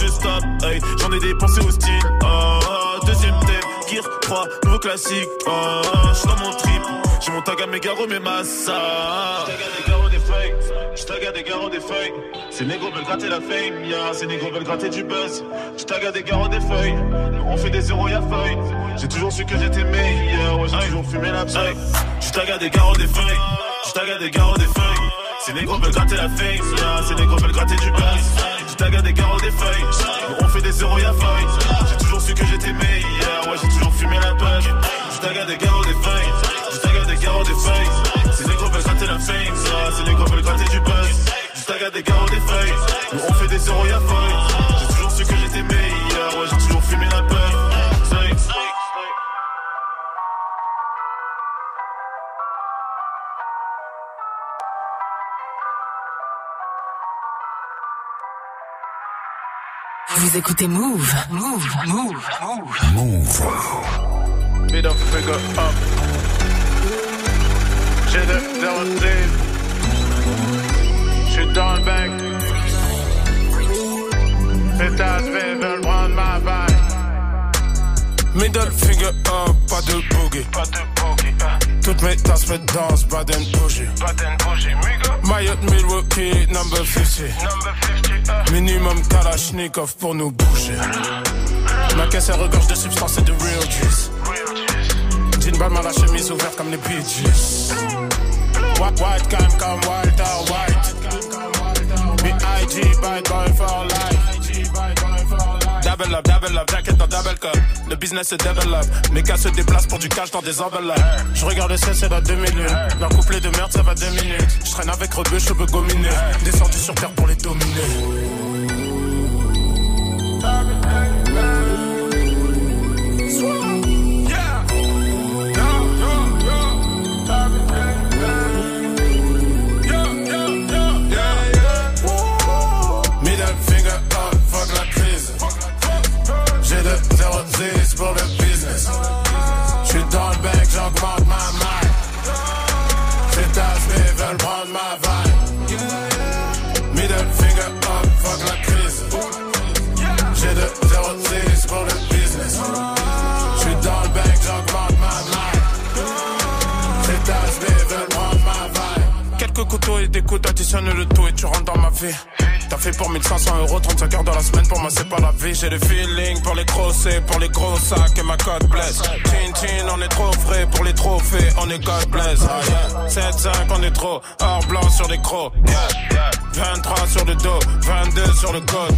Je stoppe, hey. J'en ai dépensé au style. Oh, deuxième thème, Gear 3, nouveau classique. Oh, je suis dans mon trip. J'ai mon tag à mes garros, mes massas. J'tag à des garros, des feuilles. J'tag à des garros, des feuilles. Ces négros veulent gratter la fame, ya. Ces négros veulent gratter du buzz. J'tag à des garros, des feuilles. On fait des zéros, y'a feuille. J'ai toujours su que j'étais meilleur. Ouais, j'ai toujours fumé la pseudo. J'tag à des garros, des feuilles. J'tag à des garros, des feuilles. Ces négros veulent gratter la fame, ya. Ces négros veulent gratter du buzz. À des garros, des feuilles. On fait des zéros, y'a feuille. J'ai toujours su que j'étais meilleur. Ouais, j'ai toujours fumé la. J'tag à des garros, des feuilles. J'tag à des garros, des feuilles. Ces négros veulent gratter la fame, ya. Ces négros veulent gratter du buzz. J'tag à des garros, des feuilles. On fait des zéros, y'a feuille. J'ai toujours su que j'étais meilleur. Ouais, Vous écoutez Move, Move, Move, Move. Move. Middle figure up. J'ai de zéro zéro. J'suis dans le Middle finger up, pas de boogie. Pas de boogie, hein. Toutes mes tasses me dansent, Baden bougie. Baden bougie, migo. Mayotte, Milwaukee, number 50. Number 50, hein. Minimum Kalashnikov pour nous bouger. Ma caisse elle regorge de substances et de real juice. Jean Balmain, la chemise ouverte comme les Bee Gees. White, white, calm, comme Walter White. B.I.G. bad boy for life. Double up, double up, jacket dans double cup. Le business se développe. Mes gars se déplacent pour du cash dans des enveloppes. Je regarde le c'est dans deux minutes. Leur couplet de merde, ça va deux minutes. Je traîne avec rebeu, cheveux gominés. Descendu sur terre pour les dominer. Additionne le tout et tu rentres dans ma vie. T'as fait pour 1500 euros, 35 heures dans la semaine, pour moi c'est pas la vie. J'ai le feeling pour les grosses pour les gros sacs et ma cote blesse. Chin chin, on est trop frais pour les trophées, on est God bless. Ah, yeah. 7-5, on est trop hors blanc sur les crocs. Yeah. 23 sur le dos, 22 sur le code.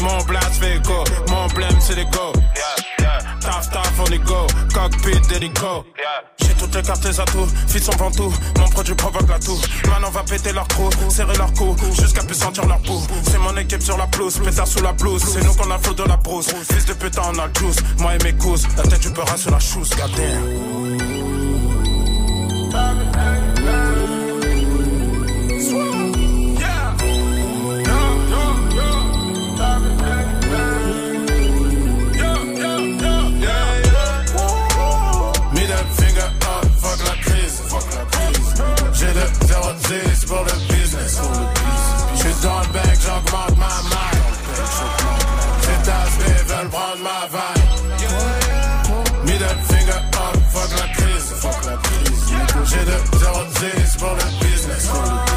Mon blast fait go, mon blême c'est les go. Taf taf on est go, cockpit d'hélico. J'ai toutes les cartes les atouts, fit son ventoux, mon produit provoque la toux. Maintenant va péter leur trou, serrer leur cou, jusqu'à plus sentir leur pouls. C'est mon équipe sur la pelouse, pétard sous la blouse. C'est nous qu'on a flot de la brousse. Fils de putain on a le juice, moi et mes cousses. La tête du peur sur la chousse, goddamn. De 0 10 pour le business. J'suis dans le bec, j'augmente ma maille. Ces tasses mais veulent prendre ma vibe. Middle finger up, fuck la crise. J'ai de 0 10 pour le business.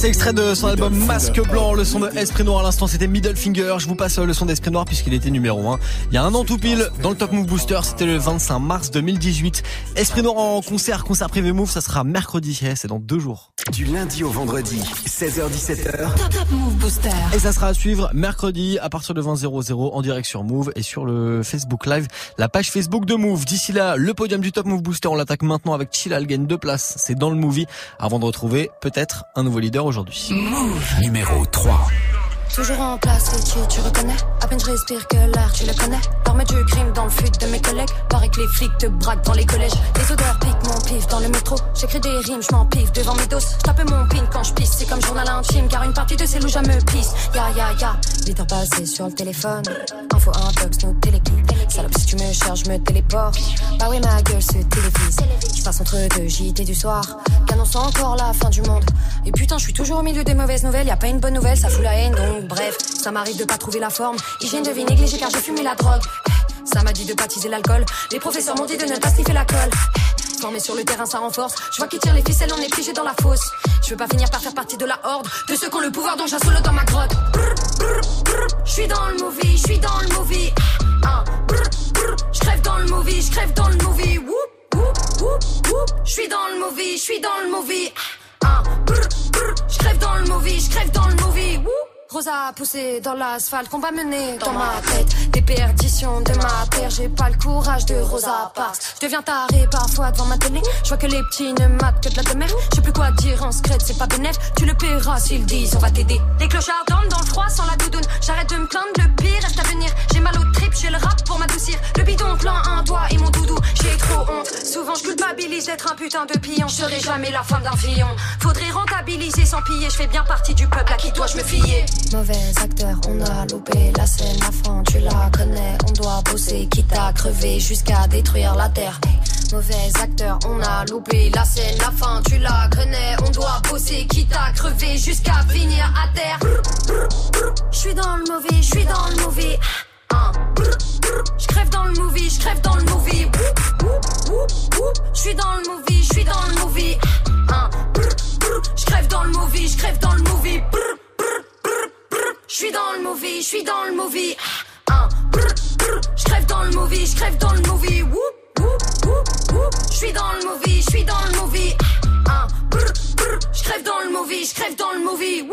C'est extrait de son album Masque Blanc, le son de Esprit Noir à l'instant c'était Middle Finger, je vous passe le son d'Esprit Noir puisqu'il était numéro 1 il y a un an tout pile dans le Top Move Booster, c'était le 25 mars 2018. Esprit Noir en concert, concert privé Move, ça sera mercredi, Eh, c'est dans deux jours. Du lundi au vendredi, 16h17h. Top, top Move Booster. Et ça sera à suivre mercredi à partir de 20h00 en direct sur Move et sur le Facebook Live, la page Facebook de Move. D'ici là, le podium du Top Move Booster, on l'attaque maintenant avec Chill Algen, deux places. C'est dans le movie avant de retrouver peut-être un nouveau leader aujourd'hui. Move. Numéro 3. Toujours en place, Richie, tu reconnais? À peine je respire que l'air, tu le connais? Dormais du crime dans le fut de mes collègues? Paraît que les flics te braquent dans les collèges. Les odeurs piquent mon pif dans le métro. J'écris des rimes, je m'en pif devant mes doses. Je mon pin quand je pisse, c'est comme journal intime Car une partie de ces loups me pisse. Ya ya ya, 8 heures passées sur le téléphone. Info intox, nos téléki Salope si tu me cherches, je me téléporte. Bah oui ma gueule se télévise. Je passe entre deux JT du soir. Qu'annonce encore la fin du monde? Et putain je suis toujours au milieu des mauvaises nouvelles. Y a pas une bonne nouvelle, ça fout la haine donc bref, ça m'arrive de pas trouver la forme. Hygiène de vie négligée car j'ai fumé la drogue. Ça m'a dit de baptiser l'alcool. Les professeurs m'ont dit de ne pas sniffer la colle. Formé sur le terrain, ça renforce. Je vois qui tire les ficelles, on est figé dans la fosse. Je veux pas finir par faire partie de la horde de ceux qui ont le pouvoir dont solo dans ma grotte. Je suis dans le movie, je suis dans le movie. Je crève dans le movie, je crève dans le movie. Je suis dans le movie, je suis dans le movie. Je crève dans le movie, je crève dans le movie. Rosa poussé dans l'asphalte qu'on va mener dans, ma tête. Des perditions de ma terre, j'ai pas le courage de Rosa Parks. Je deviens taré parfois devant ma télé. Je vois que les petits ne matent que de la demeure. Je sais plus quoi dire en secret, c'est pas bénéf. Tu le paieras s'ils disent, on va t'aider. Les clochards dorment dans le froid sans la doudoune. J'arrête de me plaindre, le pire reste à venir. J'ai mal au j'ai le rap pour m'adoucir. Le bidon plein, un doigt et mon doudou. J'ai trop honte. Souvent je culpabilise d'être un putain de pion. Je serai jamais la femme d'un fillon. Faudrait rentabiliser sans piller. Je fais bien partie du peuple à qui dois-je me fier? Mauvais acteur, on a loupé la scène, la fin, tu la connais. On doit bosser, quitte à crever jusqu'à détruire la terre. Mauvais acteur, on a loupé la scène, la fin, tu la connais. On doit bosser, quitte à crever jusqu'à finir à terre. Je suis dans le mauvais, je suis dans le mauvais. Je crève dans le movie, je crève dans le movie. Je suis dans le movie, je suis dans le movie. Je crève dans le movie, je crève dans le movie. Je suis dans le movie, je suis dans le movie. Je crève dans le movie, je crève dans le movie. Je suis dans le movie, je suis dans le movie. Je crève dans le movie, je crève dans le movie.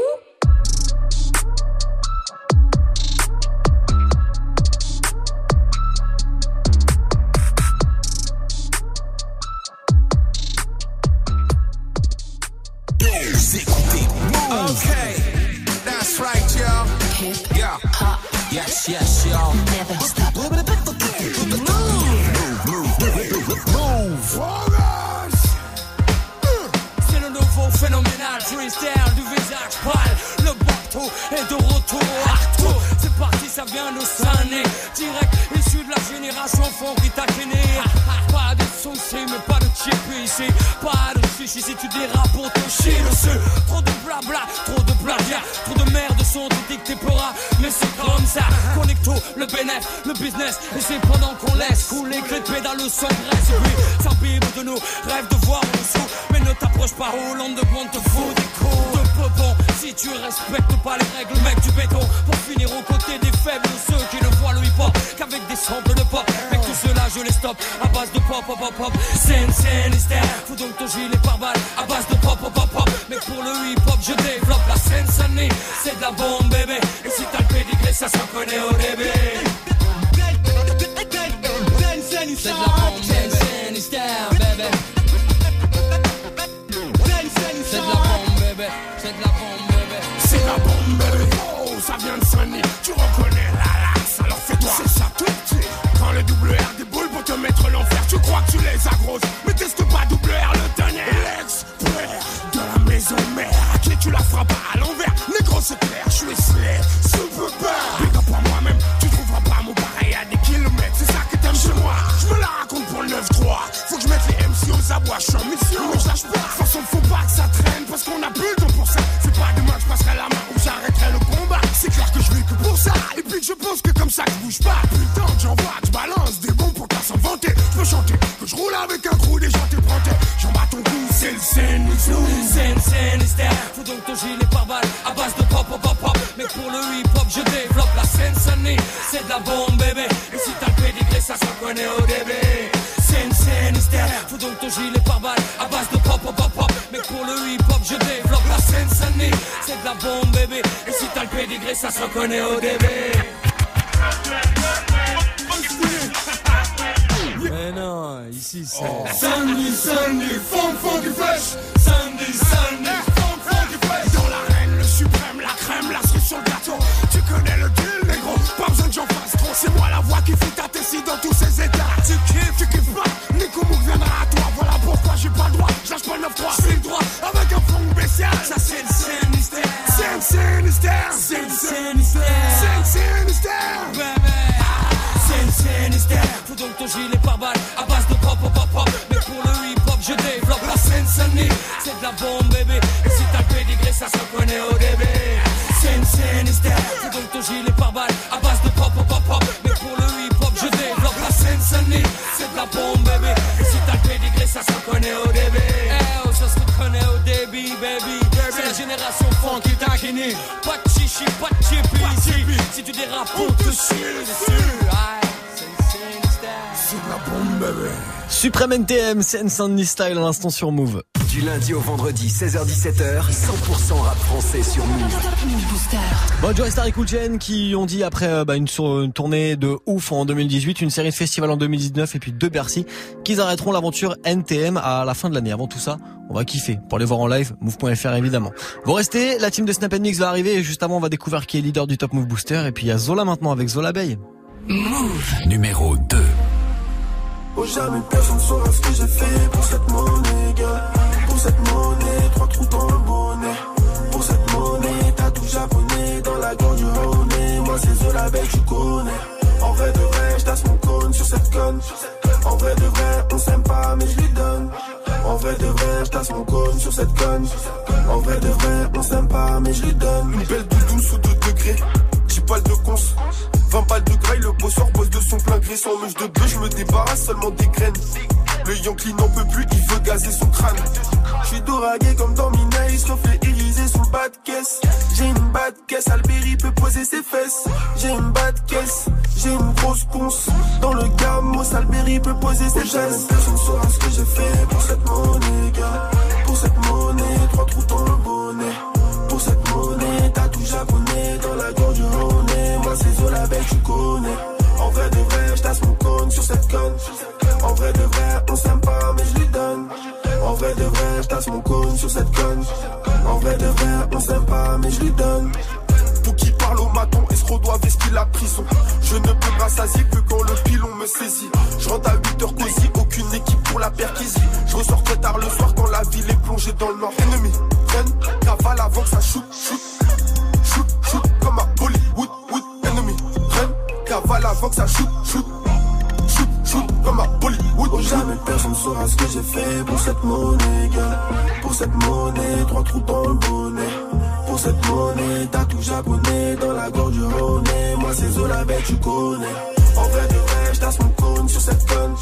Okay. That's right, y'all. Yeah. Yes, yes, y'all. Never stop. Move, move, move. C'est le nouveau phénoménal freestyle du visage pâle. Le bateau est de retour. Arto, c'est parti, ça vient de Sané. Direct issu de la génération fond qui t'a gêné. Pas de mais pas de chip ici. Pas de chichi si tu dérapes pour te chier dessus. Trop de blabla, trop de plagiat. Trop de merde sont dictés pora. Mais c'est comme ça. Connecto, le bénéf, le business. Et c'est pendant qu'on laisse couler que les pédales sans graisse. Et puis, s'imbibe de nous, rêve de voir en dessous. Mais ne t'approche pas, Hollande de bon te fout des coups de peupon. Si tu respectes pas les règles, mec du béton. Pour finir aux côtés des faibles, ceux qui ne voient le hip-hop qu'avec des samples de pop. Je les stoppe à base de pop, pop, pop, pop. Scène, scène. Faut donc ton gilet par balle à base de pop, pop, pop. Mais pour le hip-hop, je développe la scène, sonnerie. C'est de la bombe, bébé. Et si t'as le pédigré, ça s'en connaît au début. C'est de la crois que Sunny, Oh. Samedi, samedi, funk, funky, fresh. Sandy Style à l'instant sur Move. Du lundi au vendredi, 16h-17h, 100% rap français sur Move. Bon, Joe Star et Cool Jen qui ont dit après euh, bah, une, sur- une tournée de ouf en 2018, une série de festivals en 2019 et puis deux Bercy, qu'ils arrêteront l'aventure NTM à la fin de l'année. Avant tout ça, on va kiffer. Pour les voir en live, move.fr évidemment. Vous restez, la team de Snap Mix va arriver et juste avant on va découvrir qui est leader du Top Move Booster et puis il y a Zola maintenant avec Zola Bay. Move. Numéro 2. Oh jamais personne saura ce que j'ai fait pour cette monnaie, gars. Pour cette monnaie, trois trous dans le bonnet. Pour cette monnaie, tatou japonais dans la gorge du honey. Moi c'est Zola Belle, tu connais. En vrai de vrai, je tasse mon cône sur cette conne. En vrai de vrai, on s'aime pas, mais je lui donne. En vrai de vrai, je tasse mon cône sur cette conne. En vrai de vrai, on s'aime pas, mais je lui donne. Une belle doudoune sous 2 degrés. 10 balles de cons. 20 balles de graille, le bosseur bosse de son plein gré. Sans mèche de bœuf, je me débarrasse seulement des graines. Le Yankee n'en peut plus, il veut gazer son crâne. Je suis doragué comme dans Minaïs, reflet irisé sous le bas de caisse. J'ai une bas de caisse, Alberi peut poser ses fesses. J'ai une bas de caisse, j'ai une grosse conce. Dans le gamos, Alberi peut poser ses fesses. Personne saura ce que j'ai fait pour cette monnaie, gars. Pour cette monnaie, trois trous dans le bonnet. Pour cette monnaie, tatou japonais dans la connais. En vrai de vrai, je tasse mon cône sur cette conne. En vrai de vrai, on s'aime pas, mais je lui donne. En vrai de vrai, je tasse mon cône sur cette conne. En vrai de vrai, on s'aime pas, mais je lui donne. Pour qui parle au maton, escroc doit vestir la prison. Je ne peux me rassasier que quand le pilon me saisit. Je rentre à 8 heures cosy, aucune équipe pour la perquisition. Je ressors très tard le soir quand la ville est plongée dans le nord. Ennemi, freine, cavale avant que ça. Shoot, shoot, cavale avant que ça shoot, shoot. Shoot, shoot, comme à Bollywood. Jamais personne saura ce que j'ai fait pour cette monnaie, gars. Pour cette monnaie, trois trous dans le bonnet. Pour cette monnaie, tatou japonais dans la gorge du honey. Moi c'est Zola Belle, tu connais. En vrai de vrai, je tasse mon cône sur cette conne.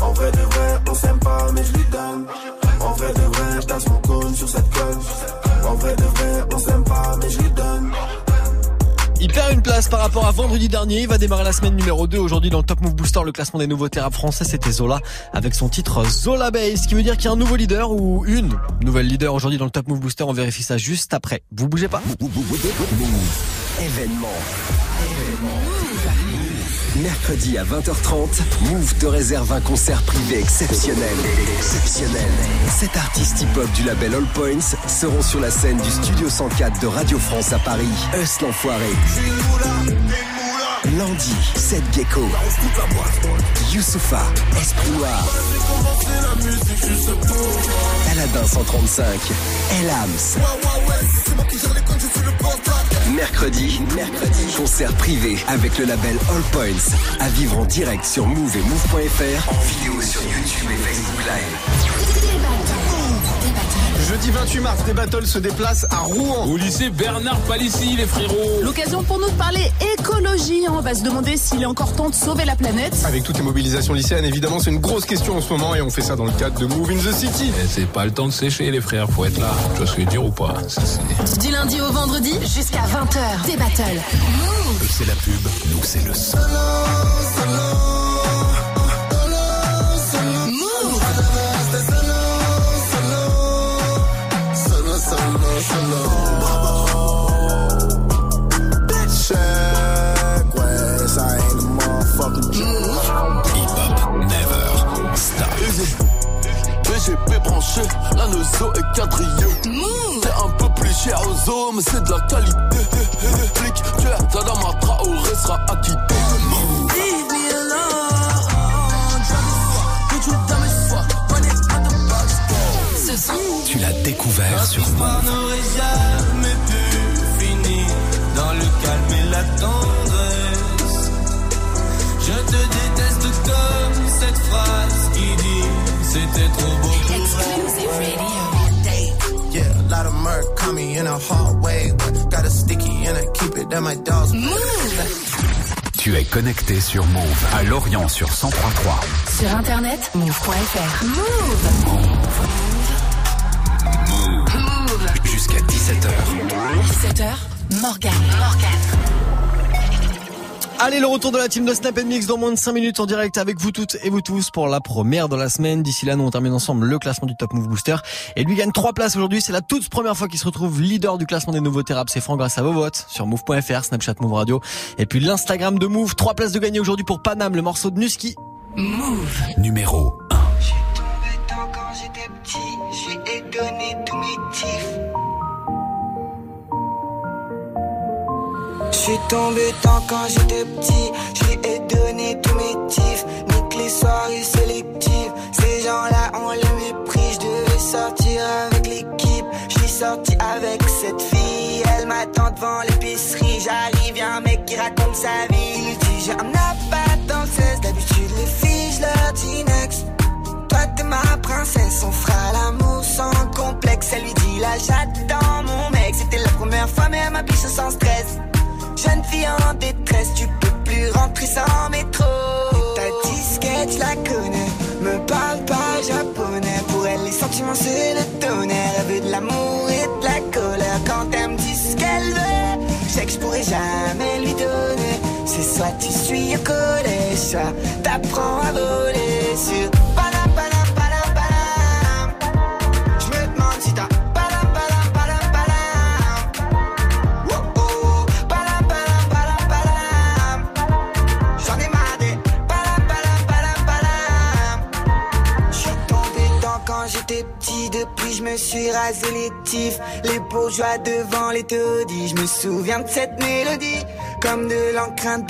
En vrai de vrai, on s'aime pas, mais je lui donne. En vrai de vrai, je tasse mon cône sur cette conne. En vrai de vrai, on s'aime pas, mais je lui donne. Il perd une place par rapport à vendredi dernier. Il va démarrer la semaine numéro 2 aujourd'hui dans le Top Move Booster, le classement des nouveautés rap français. C'était Zola avec son titre Zola Bay. Ce qui veut dire qu'il y a un nouveau leader ou une nouvelle leader aujourd'hui dans le Top Move Booster. On vérifie ça juste après. Vous bougez pas. Événement. Mercredi à 20h30, Move te réserve un concert privé exceptionnel. Exceptionnel. Sept artistes hip-hop du label All Points seront sur la scène du Studio 104 de Radio France à Paris. Us l'enfoiré. Landy, Seth Gecko, Youssoufa, Esprit Aladin 135, Elams. Mercredi, mercredi, concert privé avec le label All Points. À vivre en direct sur Move et Move.fr, en vidéo sur YouTube et Facebook Live. Jeudi 28 mars, des battles se déplacent à Rouen. Au lycée Bernard Palissy, les frérots. L'occasion pour nous de parler écologie. hein. On va se demander s'il est encore temps de sauver la planète. Avec toutes les mobilisations lycéennes, évidemment, c'est une grosse question en ce moment et on fait ça dans le cadre de Move in the City. Eh, C'est pas le temps de sécher, les frères, faut être là. Tu vois ce que je veux dire ou pas Ça, c'est- Du lundi au vendredi jusqu'à 20h. Des battles. Eux, c'est la pub, nous, c'est le son. BGP branché, la nozo est quadrillée. Mmh. T'es un peu plus cher aux hommes, c'est de la qualité. Flic, tu es dans ma traoré sera acquitté. Son, Tu l'as découvert sur Move. N'aurait jamais pu finir dans le calme et la tendresse. Je te déteste comme cette phrase qui dit c'était trop beau Exclusive Radio. Yeah, a lot of murk caught me in a hard way. But got a sticky and I keep it at my dog's Tu es connecté sur Move à Lorient sur 1033. Sur internet, move.fr. Move. Move. 17h, Morgan. Morgan. Allez, le retour de la team de Snap Mix dans moins de 5 minutes en direct avec vous toutes et vous tous pour la première de la semaine. D'ici là, nous on termine ensemble le classement du Top Move Booster. Et lui gagne 3 places aujourd'hui. C'est la toute première fois qu'il se retrouve leader du classement des nouveaux rap. C'est franc grâce à vos votes sur move.fr, Snapchat Move Radio. Et puis l'Instagram de Move. 3 places de gagner aujourd'hui pour Panam, le morceau de Nuski. Move. Numéro 1. quand j'étais petit, je Je suis tombé tant quand j'étais petit, lui ai donné tous mes tifs. Nique les soirées sélectives, ces gens-là ont le mépris. Je devais sortir avec l'équipe, je suis sorti avec cette fille. Elle m'attend devant l'épicerie, j'arrive, y'a un mec qui raconte sa vie. Il dit j'ai un appart dans le 16, d'habitude les filles, je leur dis next. Toi t'es ma princesse, on fera l'amour sans complexe. Elle lui dit là j'attends mon mec. C'était la première fois mais elle m'a biche sans stress. Jeune fille en détresse, tu peux plus rentrer sans métro. Et ta disquette, je la connais. Me parle pas japonais. Pour elle, les sentiments c'est le tonnerre. Elle veut de l'amour et de la colère. Quand elle me dit ce qu'elle veut, je sais que je pourrais jamais lui donner. C'est soit tu suis au collège, soit t'apprends à voler sur. Les tifs, les bourgeois devant les taudis. Je me souviens de cette mélodie, comme de l'encre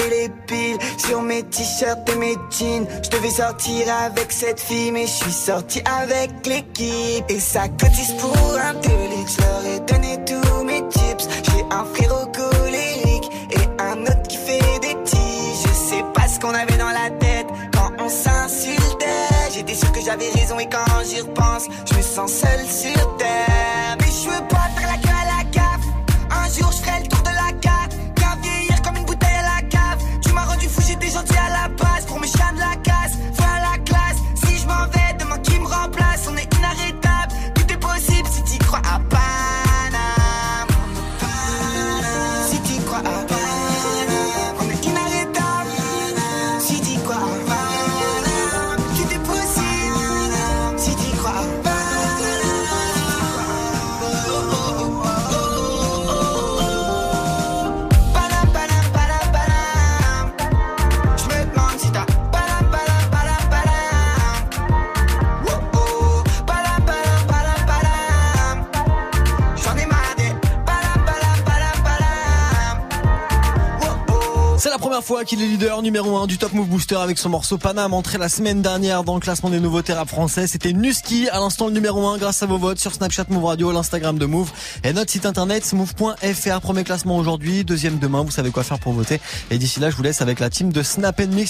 piles sur mes t-shirts et mes jeans. Je devais sortir avec cette fille, mais je suis sorti avec l'équipe. Et ça cotise pour un délit, je leur ai donné tous mes tips. J'ai un frérot J'étais sûr que j'avais raison et quand j'y repense, je me sens seul sur terre. Mais je veux pas première fois qu'il est leader numéro 1 du Top Move Booster avec son morceau Panam entré la semaine dernière dans le classement des nouveaux rap français. C'était Nuski à l'instant le numéro 1 grâce à vos votes sur Snapchat Move Radio, l'Instagram de Move et notre site internet move.fr. Premier classement aujourd'hui, deuxième demain. Vous savez quoi faire pour voter. Et d'ici là, je vous laisse avec la team de Snap Mix